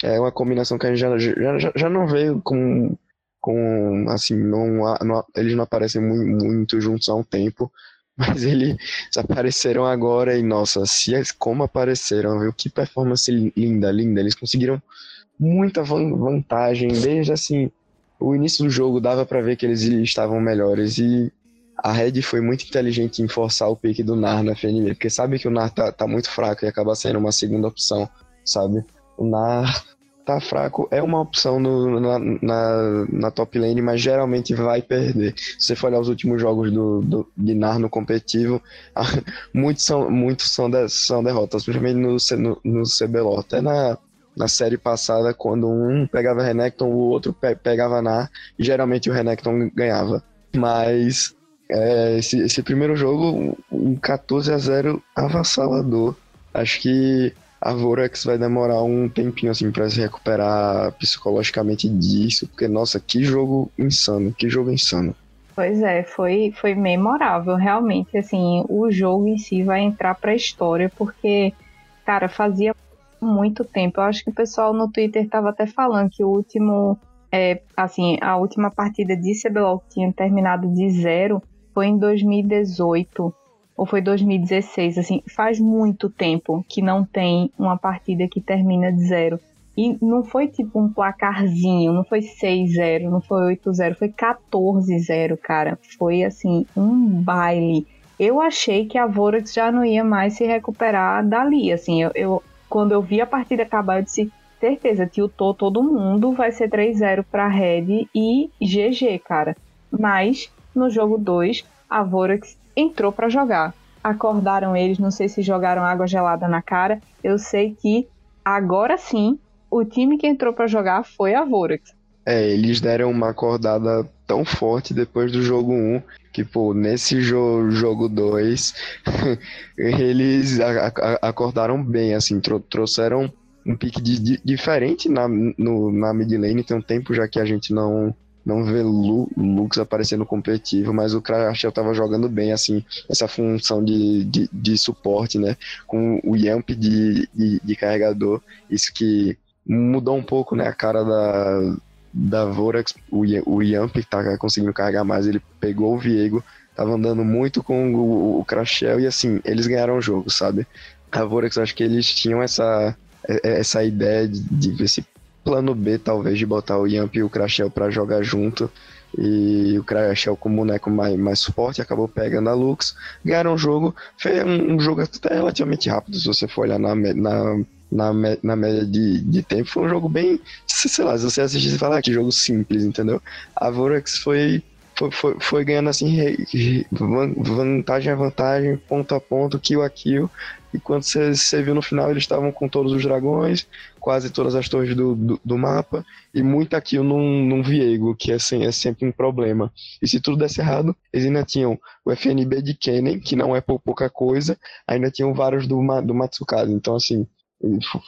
é uma combinação que a gente já, já, já não veio com, com assim, não, não, eles não aparecem muito, muito juntos há um tempo. Mas eles apareceram agora e, nossa, se, como apareceram, viu? Que performance linda, linda. Eles conseguiram muita vantagem, desde assim o início do jogo dava para ver que eles estavam melhores e a Red foi muito inteligente em forçar o pique do Nar na FNB, porque sabe que o Nar tá, tá muito fraco e acaba sendo uma segunda opção, sabe? O Nar tá fraco, é uma opção no, na, na, na, top lane, mas geralmente vai perder. Se você for olhar os últimos jogos do, do Gnar no competitivo, muitos são, muitos são, de, são derrotas, principalmente no, no, no CBLOL. Até na, na série passada, quando um pegava Renekton, o outro pe pegava Nar, e geralmente o Renekton ganhava. Mas é, esse, esse primeiro jogo, um 14 a 0 avassalador. Acho que a Vorax vai demorar um tempinho assim para se recuperar psicologicamente disso, porque nossa, que jogo insano, que jogo insano. Pois é, foi foi memorável, realmente assim, o jogo em si vai entrar para a história porque cara, fazia muito tempo. Eu acho que o pessoal no Twitter tava até falando que o último é, assim, a última partida de CBLOL que tinha terminado de zero foi em 2018 ou foi 2016, assim, faz muito tempo que não tem uma partida que termina de zero. E não foi tipo um placarzinho, não foi 6-0, não foi 8-0, foi 14-0, cara. Foi assim, um baile. Eu achei que a Vorax já não ia mais se recuperar dali, assim, eu, eu quando eu vi a partida acabar, eu disse, certeza, tiltou todo mundo, vai ser 3-0 pra Red e GG, cara. Mas, no jogo 2, a Vorax entrou para jogar. Acordaram eles, não sei se jogaram água gelada na cara. Eu sei que agora sim o time que entrou para jogar foi a Vorax. É, eles deram uma acordada tão forte depois do jogo 1 que, pô, nesse jo jogo 2 eles acordaram bem, assim, tro trouxeram um pique diferente na, no, na mid lane. Tem um tempo já que a gente não não vê Lu, Lux aparecendo competitivo, mas o Crashel tava jogando bem, assim, essa função de, de, de suporte, né? Com o Yamp de, de, de, carregador, isso que mudou um pouco, né? A cara da, da Vorax, o, o Yamp tá conseguindo carregar mais, ele pegou o Viego, tava andando muito com o, o Crashel e, assim, eles ganharam o jogo, sabe? A Vorax, acho que eles tinham essa essa ideia de, de ver se plano B, talvez, de botar o Yamp e o Crashel para jogar junto. E o Crashel com o boneco mais, mais forte acabou pegando a Lux. Ganharam o jogo. Foi um, um, jogo até relativamente rápido, se você for olhar na, na, na, na média de, de tempo. Foi um jogo bem. Sei lá, se você assistir e falar ah, que jogo simples, entendeu? A Vorax foi foi, foi, foi, ganhando assim vantagem a vantagem, ponto a ponto, kill a kill, e quando você viu no final, eles estavam com todos os dragões, quase todas as torres do, do, do mapa, e muito aqui num, num Viego, que é, é sempre um problema. E se tudo desse errado, eles ainda tinham o FNB de Kennen, que não é por pouca coisa, ainda tinham vários do, do Matsukaze. Então, assim,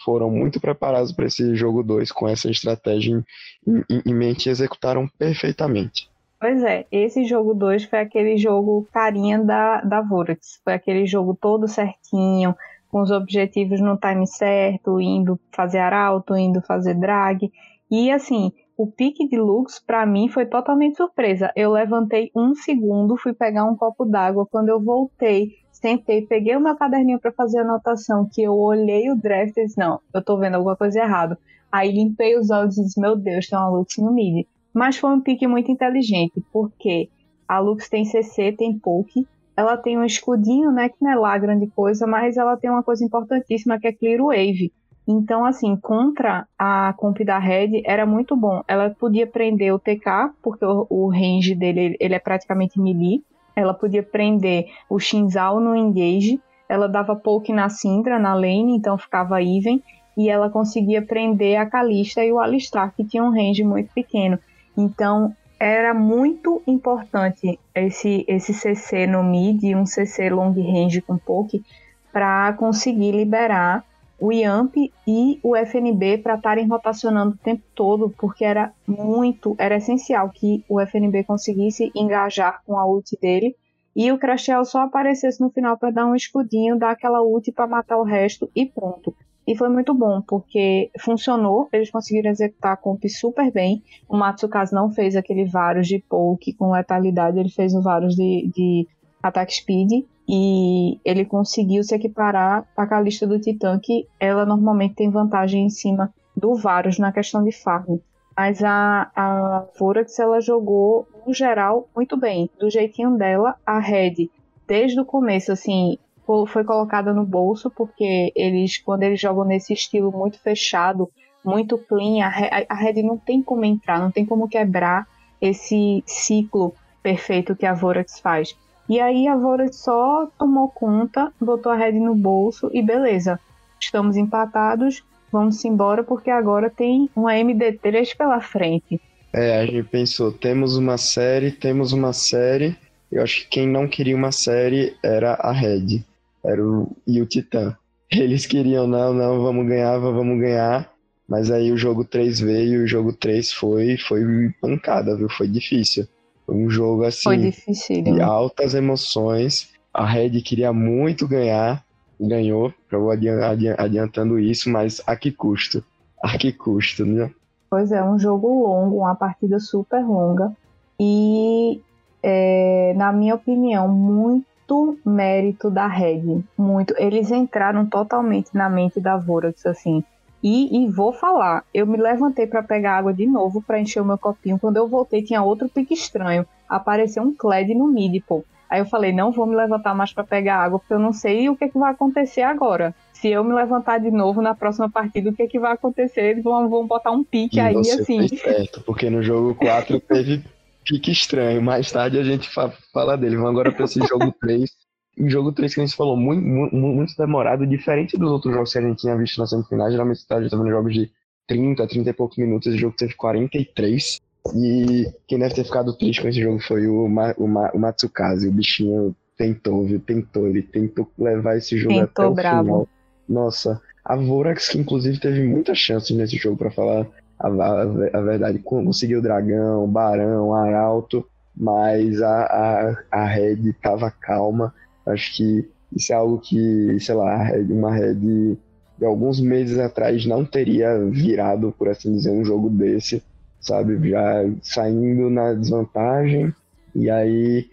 foram muito preparados para esse jogo 2 com essa estratégia em, em, em mente e executaram perfeitamente. Pois é, esse jogo 2 foi aquele jogo carinha da, da Vorax. Foi aquele jogo todo certinho, com os objetivos no time certo, indo fazer arauto, indo fazer drag. E assim, o pique de Lux para mim foi totalmente surpresa. Eu levantei um segundo, fui pegar um copo d'água. Quando eu voltei, sentei, peguei o meu caderninho para fazer anotação, que eu olhei o draft e disse, não, eu tô vendo alguma coisa errada. Aí limpei os olhos e disse, meu Deus, tem uma Lux no mid. Mas foi um pique muito inteligente, porque a Lux tem CC, tem poke, ela tem um escudinho, né, que não é lá grande coisa, mas ela tem uma coisa importantíssima que é Clear Wave. Então, assim, contra a comp da Red era muito bom. Ela podia prender o TK, porque o, o range dele ele é praticamente melee. Ela podia prender o Shinzal no engage. Ela dava poke na Syndra, na lane, então ficava even. E ela conseguia prender a Kalista e o Alistar, que tinha um range muito pequeno. Então, era muito importante esse, esse CC no mid, um CC long range com poke, para conseguir liberar o YAMP e o FNB para estarem rotacionando o tempo todo, porque era muito, era essencial que o FNB conseguisse engajar com a ult dele e o Crashel só aparecesse no final para dar um escudinho, dar aquela ult para matar o resto e pronto. E foi muito bom, porque funcionou, eles conseguiram executar a comp super bem. O Matsukaze não fez aquele Varus de poke com letalidade, ele fez o Varus de, de ataque speed. E ele conseguiu se equiparar a Calista do Titã, que ela normalmente tem vantagem em cima do Varus na questão de farm. Mas a, a Vorax, ela jogou, no geral, muito bem. Do jeitinho dela, a Red, desde o começo, assim, foi colocada no bolso, porque eles, quando eles jogam nesse estilo muito fechado, muito clean, a Red não tem como entrar, não tem como quebrar esse ciclo perfeito que a Vorax faz. E aí a Vorax só tomou conta, botou a Red no bolso e beleza. Estamos empatados, vamos embora porque agora tem uma MD3 pela frente. É, a gente pensou, temos uma série, temos uma série. Eu acho que quem não queria uma série era a Red, era o e o Titã. Eles queriam, não, não, vamos ganhar, vamos ganhar. Mas aí o jogo 3 veio o jogo 3 foi, foi pancada, viu? Foi difícil. Um jogo assim foi difícil, de altas emoções. A Red queria muito ganhar, ganhou, acabou adiantando isso, mas a que custo? A que custo, né? Pois é, um jogo longo, uma partida super longa. E, é, na minha opinião, muito mérito da Red. Muito. Eles entraram totalmente na mente da Vorax, assim. E, e vou falar, eu me levantei para pegar água de novo para encher o meu copinho. Quando eu voltei, tinha outro pique estranho. Apareceu um Kled no mid, pô. Aí eu falei, não vou me levantar mais para pegar água, porque eu não sei o que, é que vai acontecer agora. Se eu me levantar de novo na próxima partida, o que, é que vai acontecer? Eles vão, vão botar um pique e aí, assim. certo, porque no jogo 4 teve pique estranho. Mais tarde a gente fala dele. Vamos agora para esse jogo 3 o jogo 3 que a gente falou, muito, muito, demorado, diferente dos outros jogos que a gente tinha visto na semifinal. Geralmente você tá vendo jogos de 30, 30 e poucos minutos, esse jogo teve 43. E quem deve ter ficado triste com esse jogo foi o, Ma, o, Ma, o Matsukaze. O bichinho tentou, viu? Tentou, ele tentou levar esse jogo tentou, até o bravo. final. Nossa, a Vorax, que inclusive teve muitas chances nesse jogo, para falar a, a, a, verdade, conseguiu o Dragão, Barão, Arauto, mas a, a, a Red tava calma Acho que isso é algo que, sei lá, uma Red de alguns meses atrás não teria virado, por assim dizer, um jogo desse, sabe? Já saindo na desvantagem e aí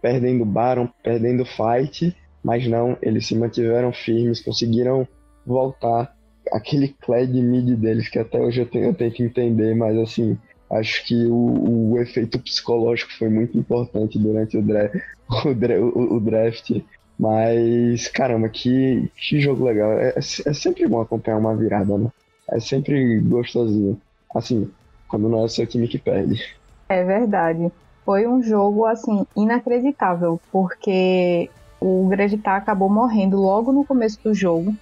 perdendo Baron, perdendo fight, mas não, eles se mantiveram firmes, conseguiram voltar aquele Kled mid deles, que até hoje eu tenho, eu tenho que entender, mas assim, acho que o, o efeito psicológico foi muito importante durante o, dra o, o, draft. Mas, caramba, que, que jogo legal. É, é, é, sempre bom acompanhar uma virada, né? É sempre gostosinho. Assim, quando não é o seu time que perde. É verdade. Foi um jogo, assim, inacreditável, porque o Gravitar acabou morrendo logo no começo do jogo.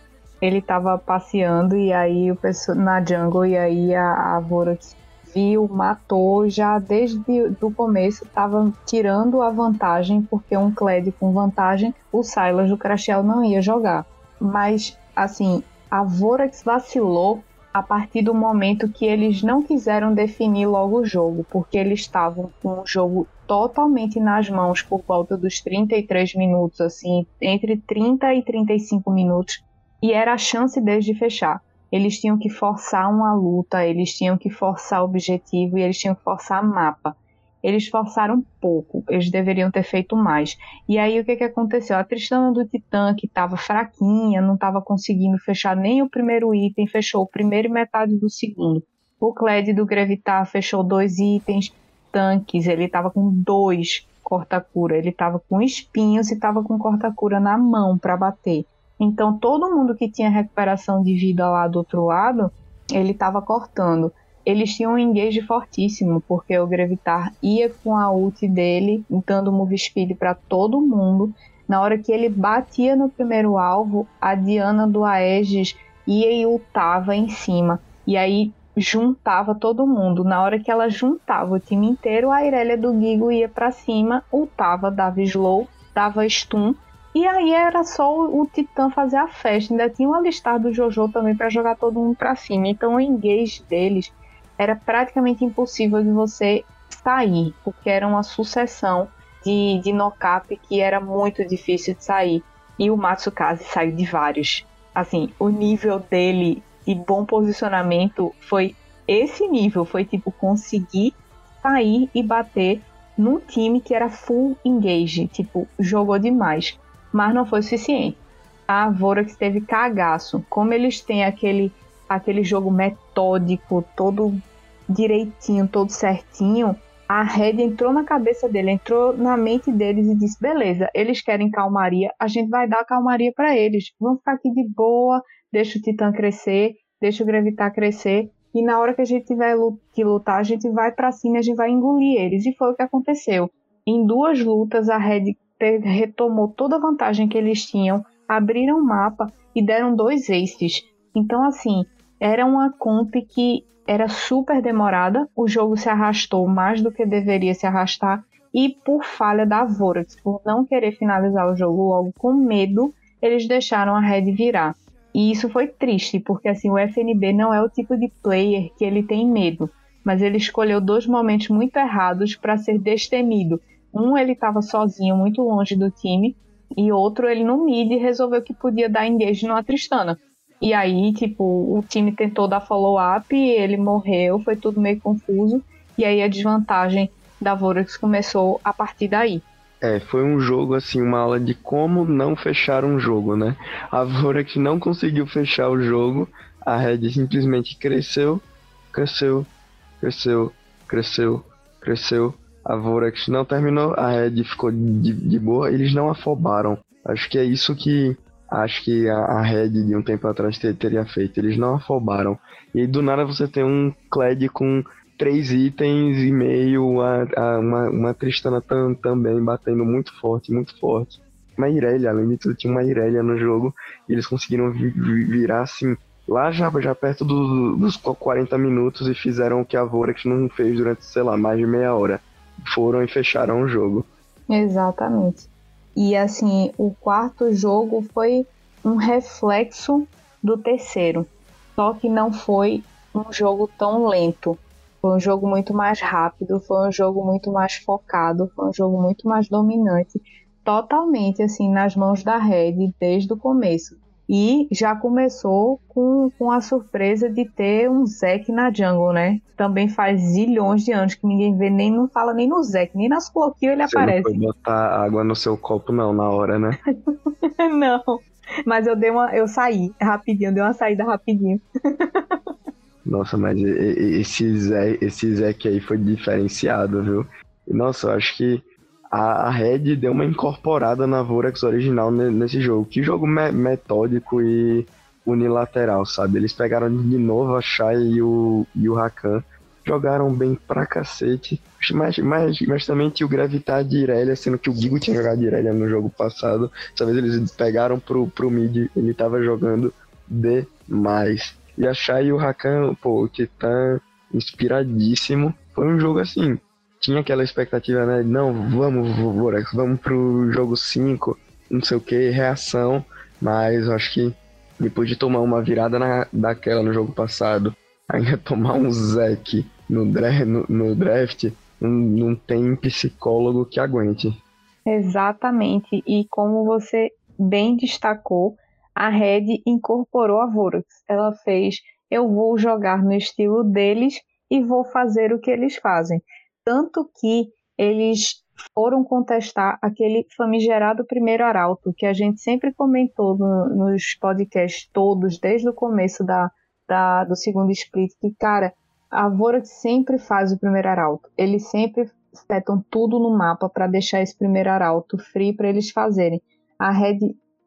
Ele tava passeando e aí o pessoal na jungle e aí a, a Vorax viu, matou, já desde o começo estava tirando a vantagem, porque um Kled com vantagem, o Silas do Crashel não ia jogar. Mas, assim, a Vorax vacilou a partir do momento que eles não quiseram definir logo o jogo, porque eles estavam com o jogo totalmente nas mãos por volta dos 33 minutos, assim, entre 30 e 35 minutos, e era a chance deles de fechar eles tinham que forçar uma luta, eles tinham que forçar objetivo e eles tinham que forçar mapa. Eles forçaram pouco, eles deveriam ter feito mais. E aí o que, que aconteceu? A Tristana do Titã, que estava fraquinha, não estava conseguindo fechar nem o primeiro item, fechou o primeiro e metade do segundo. O Kled do Grevitar fechou dois itens, tanques, ele estava com dois corta-cura, ele estava com espinhos e estava com corta-cura na mão para bater. Então todo mundo que tinha recuperação de vida lá do outro lado, ele estava cortando. Eles tinham um engage fortíssimo, porque o Grevitar ia com a ult dele, dando move speed para todo mundo. Na hora que ele batia no primeiro alvo, a Diana do Aegis ia e ultava em cima. E aí juntava todo mundo. Na hora que ela juntava o time inteiro, a Irelia do Gigo ia para cima, ultava, dava slow, dava stun e aí era só o, Titã fazer a festa. Ainda tinha uma listada do Jojo também para jogar todo mundo para cima. Então o engage deles era praticamente impossível de você sair, porque era uma sucessão de, de knock-up que era muito difícil de sair. E o Matsukaze saiu de vários. Assim, o nível dele de bom posicionamento foi esse nível. Foi tipo conseguir sair e bater num time que era full engage. Tipo, jogou demais mas não foi suficiente. A Vorax teve cagaço. Como eles têm aquele, aquele jogo metódico, todo direitinho, todo certinho, a Red entrou na cabeça dele, entrou na mente deles e disse: beleza, eles querem calmaria, a gente vai dar calmaria para eles. Vamos ficar aqui de boa, deixa o Titã crescer, deixa o Gravitar crescer e na hora que a gente tiver que lutar, a gente vai para cima, a gente vai engolir eles. E foi o que aconteceu. Em duas lutas, a Red retomou toda a vantagem que eles tinham, abriram o mapa e deram dois aces. Então, assim, era uma comp que era super demorada, o jogo se arrastou mais do que deveria se arrastar, e por falha da Vorax, por não querer finalizar o jogo logo com medo, eles deixaram a Red virar. E isso foi triste, porque assim, o FNB não é o tipo de player que ele tem medo, mas ele escolheu dois momentos muito errados para ser destemido. Um, ele estava sozinho, muito longe do time, e outro, ele no mid resolveu que podia dar engage no Tristana. E aí, tipo, o time tentou dar follow-up, ele morreu, foi tudo meio confuso, e aí a desvantagem da Vorax começou a partir daí. É, foi um jogo, assim, uma aula de como não fechar um jogo, né? A Vorax não conseguiu fechar o jogo, a Red simplesmente cresceu, cresceu, cresceu, cresceu, cresceu. A Vorax não terminou, a Red ficou de, de boa, eles não afobaram. Acho que é isso que acho que a, a Red de um tempo atrás ter, teria feito. Eles não afobaram. E do nada você tem um Kled com três itens e meio, a, a uma, uma Tristana tam, também batendo muito forte, muito forte. Uma Irelia, além de tudo, tinha uma Irelia no jogo e eles conseguiram virar assim, lá já, já perto do, dos 40 minutos e fizeram o que a Vorax não fez durante, sei lá, mais de meia hora. Foram e fecharam o jogo. Exatamente. E assim, o quarto jogo foi um reflexo do terceiro. Só que não foi um jogo tão lento. Foi um jogo muito mais rápido, foi um jogo muito mais focado, foi um jogo muito mais dominante, totalmente assim nas mãos da Red desde o começo. E já começou com, com a surpresa de ter um Zek na jungle, né? Também faz zilhões de anos que ninguém vê, nem não fala nem no Zek, nem nas cloquinhas ele Você aparece. Não foi botar água no seu copo, não, na hora, né? não. Mas eu dei uma. Eu saí rapidinho, dei uma saída rapidinho. Nossa, mas esse Zé, esse Zeke aí foi diferenciado, viu? Nossa, eu acho que a, Red deu uma incorporada na Vorax original nesse jogo. Que jogo me metódico e unilateral, sabe? Eles pegaram de novo a Shai e o, e o Rakan, jogaram bem pra cacete. Mas, mas, mas também tinha o Gravitar de Irelia, sendo que o Gigo tinha jogado de Irelia no jogo passado. Dessa vez eles pegaram pro, pro mid, ele tava jogando demais. E a Shai e o Rakan, pô, o Titã inspiradíssimo. Foi um jogo assim, tinha aquela expectativa, né? Não, vamos, Vorax, vamos pro jogo 5, não sei o que, reação. Mas acho que depois de tomar uma virada na, daquela no jogo passado, ainda tomar um Zek no, no, no draft, não, não tem psicólogo que aguente. Exatamente. E como você bem destacou, a Red incorporou a Vorax. Ela fez: eu vou jogar no estilo deles e vou fazer o que eles fazem. Tanto que eles foram contestar aquele famigerado primeiro arauto, que a gente sempre comentou no, nos podcasts todos, desde o começo da, da, do segundo split, que, cara, a Vorax sempre faz o primeiro arauto. Eles sempre setam tudo no mapa para deixar esse primeiro arauto free para eles fazerem. A Red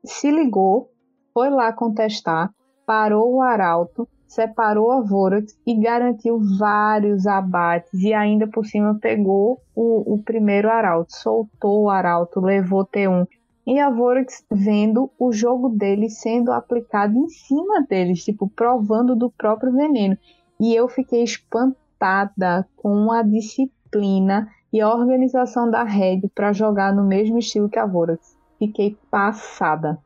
se ligou foi lá contestar, parou o arauto, separou a Vorax e garantiu vários abates e ainda por cima pegou o, o primeiro arauto, soltou o arauto, levou T1 e a Vorax vendo o jogo deles sendo aplicado em cima deles, tipo, provando do próprio veneno. E eu fiquei espantada com a disciplina e a organização da Red para jogar no mesmo estilo que a Vorax. Fiquei passada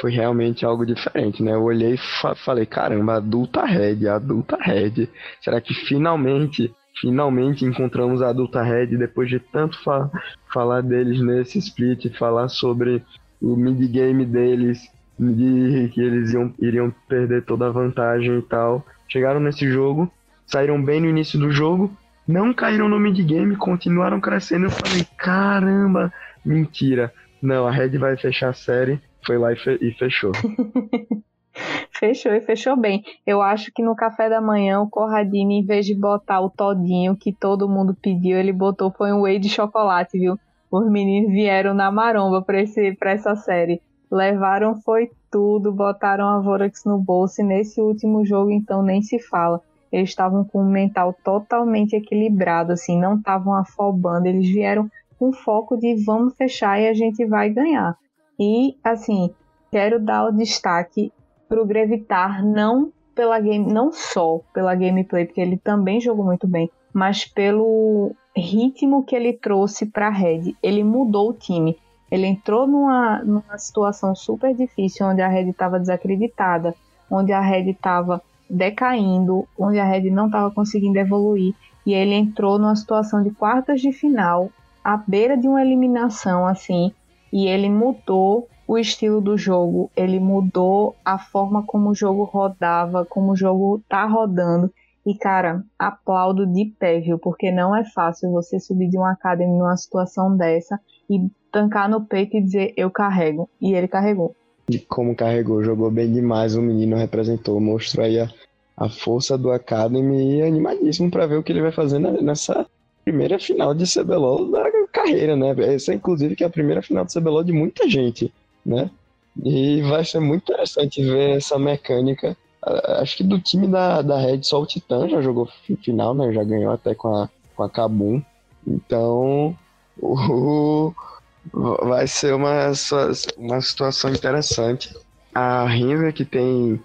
foi realmente algo diferente, né? Eu olhei e fa falei, caramba, adulta Red, adulta Red. Será que finalmente, finalmente encontramos a adulta Red depois de tanto fa falar deles nesse split, falar sobre o mid game deles, de que eles iam, iriam perder toda a vantagem e tal. Chegaram nesse jogo, saíram bem no início do jogo, não caíram no mid game, continuaram crescendo. Eu falei, caramba, mentira. Não, a Red vai fechar a série foi lá e, fe fechou. fechou e fechou bem. Eu acho que no café da manhã o Corradini, em vez de botar o todinho que todo mundo pediu, ele botou foi um whey de chocolate, viu? Os meninos vieram na maromba pra, esse, pra essa série. levaram foi tudo, botaram a Vorax no bolso e nesse último jogo então nem se fala. Eles estavam com um mental totalmente equilibrado, assim, não estavam afobando, eles vieram com foco de vamos fechar e a gente vai ganhar. E assim, quero dar o destaque para o Grevitar não pela game, não só pela gameplay, porque ele também jogou muito bem, mas pelo ritmo que ele trouxe para a Red. Ele mudou o time. Ele entrou numa, numa situação super difícil, onde a Red estava desacreditada, onde a Red estava decaindo, onde a Red não estava conseguindo evoluir, e ele entrou numa situação de quartas de final, à beira de uma eliminação, assim, e ele mudou o estilo do jogo, ele mudou a forma como o jogo rodava, como o jogo tá rodando. E cara, aplaudo de pé, viu? Porque não é fácil você subir de uma academia numa situação dessa e tancar no peito e dizer eu carrego. E ele carregou. E como carregou, jogou bem demais, o menino representou, mostrou aí a, a força do Academy e animadíssimo para ver o que ele vai fazer nessa primeira final de CBLOL da carreira, né? Essa, inclusive, que é a primeira final de CBLOL de muita gente né? E vai ser muito interessante ver essa mecânica. Acho que do time da, da Red só o Titã já jogou final, né? Já ganhou até com a, com a Kabum. Então, o, vai ser uma, uma situação interessante. A River, que tem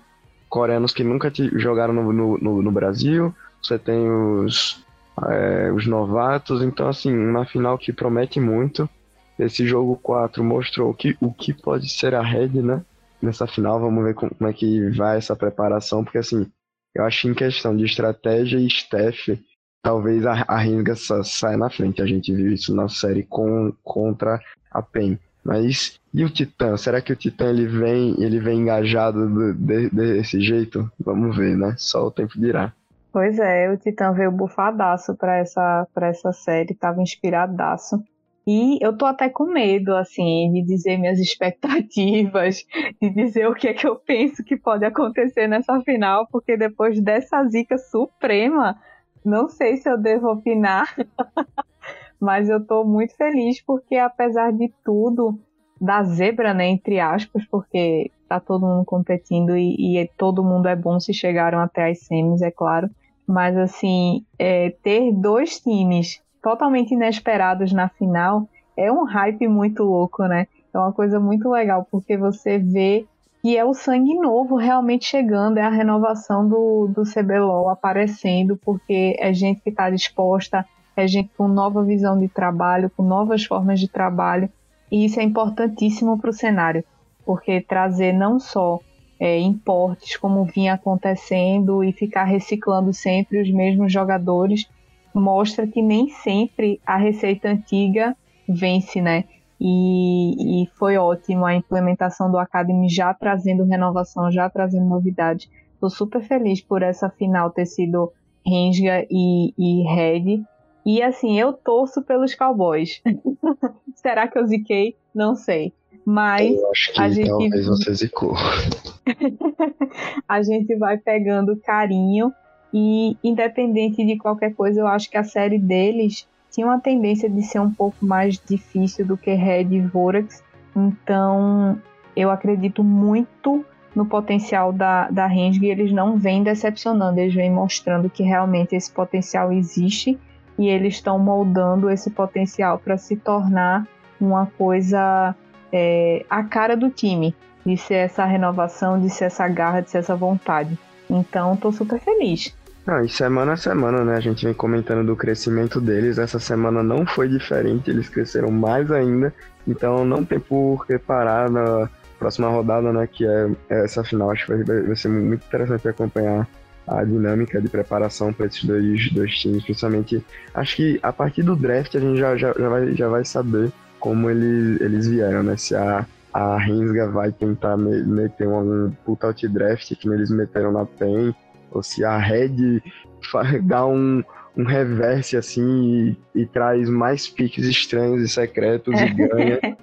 coreanos que nunca jogaram no, no, no Brasil, você tem os, é, os novatos, então, assim, uma final que promete muito. Esse jogo 4 mostrou que, o que pode ser a Red, né? Nessa final, vamos ver como, é que vai essa preparação, porque assim, eu acho que em questão de estratégia e staff, talvez a, a Ringa saia na frente. A gente viu isso na série com, contra a PEN. Mas e o Titã? Será que o Titã ele vem, ele vem engajado do, de, desse jeito? Vamos ver, né? Só o tempo dirá. Pois é, o Titã veio bufadaço para essa, pra essa série, tava inspiradaço. E eu tô até com medo, assim, de dizer minhas expectativas, de dizer o que é que eu penso que pode acontecer nessa final, porque depois dessa zica suprema, não sei se eu devo opinar, mas eu tô muito feliz porque, apesar de tudo, da zebra, né, entre aspas, porque tá todo mundo competindo e, e todo mundo é bom se chegaram até as semis, é claro. Mas, assim, é, ter dois times totalmente inesperados na final, é um hype muito louco, né? É uma coisa muito legal, porque você vê que é o sangue novo realmente chegando, é a renovação do, do CBLOL aparecendo, porque é gente que está disposta, é gente com nova visão de trabalho, com novas formas de trabalho, e isso é importantíssimo para o cenário, porque trazer não só é, importes, como vinha acontecendo, e ficar reciclando sempre os mesmos jogadores, mostra que nem sempre a receita antiga vence, né? E, e, foi ótimo a implementação do Academy já trazendo renovação, já trazendo novidade. Estou super feliz por essa final ter sido Renga e, e Red. E assim, eu torço pelos Cowboys. Será que eu ziquei? Não sei. Mas eu acho que a gente talvez você zicou. a gente vai pegando carinho e independente de qualquer coisa, eu acho que a série deles tinha uma tendência de ser um pouco mais difícil do que Red e Vorax. Então, eu acredito muito no potencial da, da e eles não vêm decepcionando, eles vêm mostrando que realmente esse potencial existe e eles estão moldando esse potencial para se tornar uma coisa é, a cara do time, de ser essa renovação, de ser essa garra, de ser essa vontade. Então, estou super feliz. Não, e semana a semana, né? A gente vem comentando do crescimento deles. Essa semana não foi diferente, eles cresceram mais ainda. Então não tem por que parar na próxima rodada, né? Que é, é essa final. Acho que vai, vai ser muito interessante acompanhar a dinâmica de preparação para esses dois, dois times. Principalmente, acho que a partir do draft a gente já, já, já, vai, já vai saber como eles, eles vieram, né? Se a, a Rinsga vai tentar meter um, puta out draft que eles meteram na PEN ou se a Red dá um, um reverse assim e, e traz mais piques estranhos e secretos e ganha.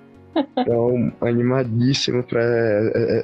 Então, animadíssimo para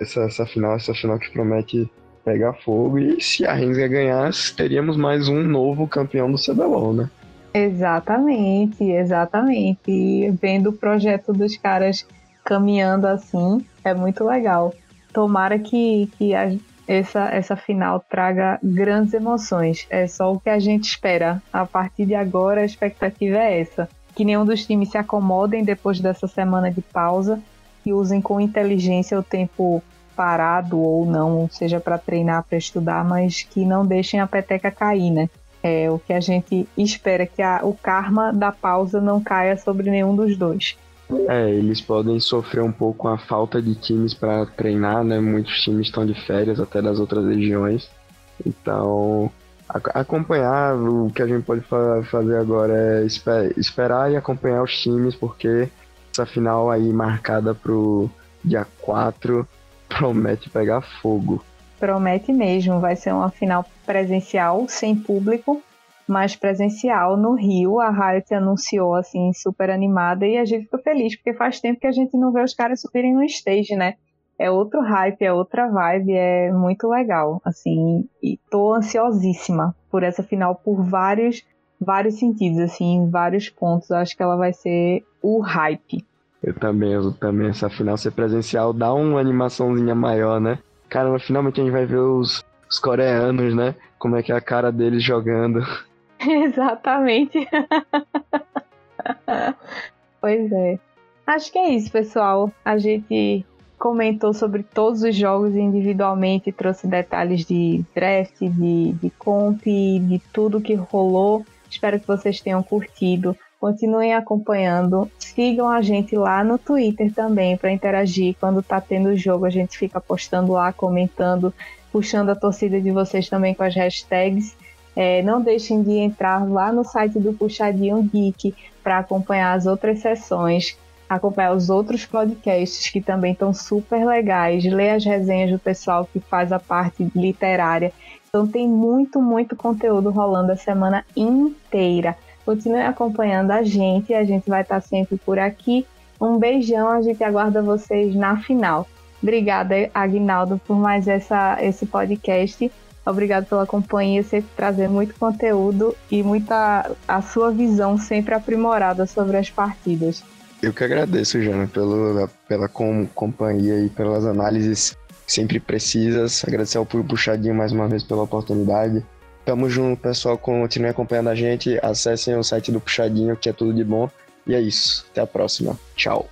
essa, essa final, essa final que promete pegar fogo. E se a Rensga ganhar, teríamos mais um novo campeão do CBLOL, né? Exatamente, exatamente. E vendo o projeto dos caras caminhando assim, é muito legal. Tomara que, que a, essa, essa final traga grandes emoções. É só o que a gente espera. A partir de agora, a expectativa é essa. Que nenhum dos times se acomodem depois dessa semana de pausa e usem com inteligência o tempo parado ou não, seja para treinar, para estudar, mas que não deixem a peteca cair, né? É o que a gente espera que a, o karma da pausa não caia sobre nenhum dos dois. É, eles podem sofrer um pouco a falta de times para treinar, né? Muitos times estão de férias até das outras regiões. Então, acompanhar o que a gente pode fa fazer agora é esper esperar e acompanhar os times, porque essa final aí marcada pro dia 4 promete pegar fogo. Promete mesmo, vai ser uma final presencial, sem público, mais presencial no Rio. A Riot anunciou assim, super animada e a gente ficou feliz, porque faz tempo que a gente não vê os caras subirem no stage, né? É outro hype, é outra vibe, é muito legal, assim, e tô ansiosíssima por essa final por vários vários sentidos, assim, vários pontos. Eu acho que ela vai ser o hype. Eu também, eu também. Essa final ser presencial dá uma animaçãozinha maior, né? Cara, finalmente a gente vai ver os, os coreanos, né? Como é que é a cara deles jogando. Exatamente. pois é. Acho que é isso, pessoal. A gente comentou sobre todos os jogos individualmente, trouxe detalhes de draft, de, de comp, de tudo que rolou. Espero que vocês tenham curtido. Continuem acompanhando. Sigam a gente lá no Twitter também para interagir. Quando tá tendo jogo, a gente fica postando lá, comentando, puxando a torcida de vocês também com as hashtags. É, não deixem de entrar lá no site do Puxadinho Geek para acompanhar as outras sessões, acompanhar os outros podcasts que também estão super legais, ler as resenhas do pessoal que faz a parte literária. Então tem muito, muito conteúdo rolando a semana inteira. Continue acompanhando a gente, a gente vai estar sempre por aqui. Um beijão, a gente aguarda vocês na final. Obrigada, Agnaldo, por mais essa, esse podcast. Obrigado pela companhia, sempre trazer muito conteúdo e muita a sua visão sempre aprimorada sobre as partidas. Eu que agradeço, Jana, pelo, pela com, companhia e pelas análises sempre precisas. Agradecer ao Puxadinho mais uma vez pela oportunidade. Tamo junto, pessoal. Continue acompanhando a gente. Acessem o site do Puxadinho, que é tudo de bom. E é isso. Até a próxima. Tchau.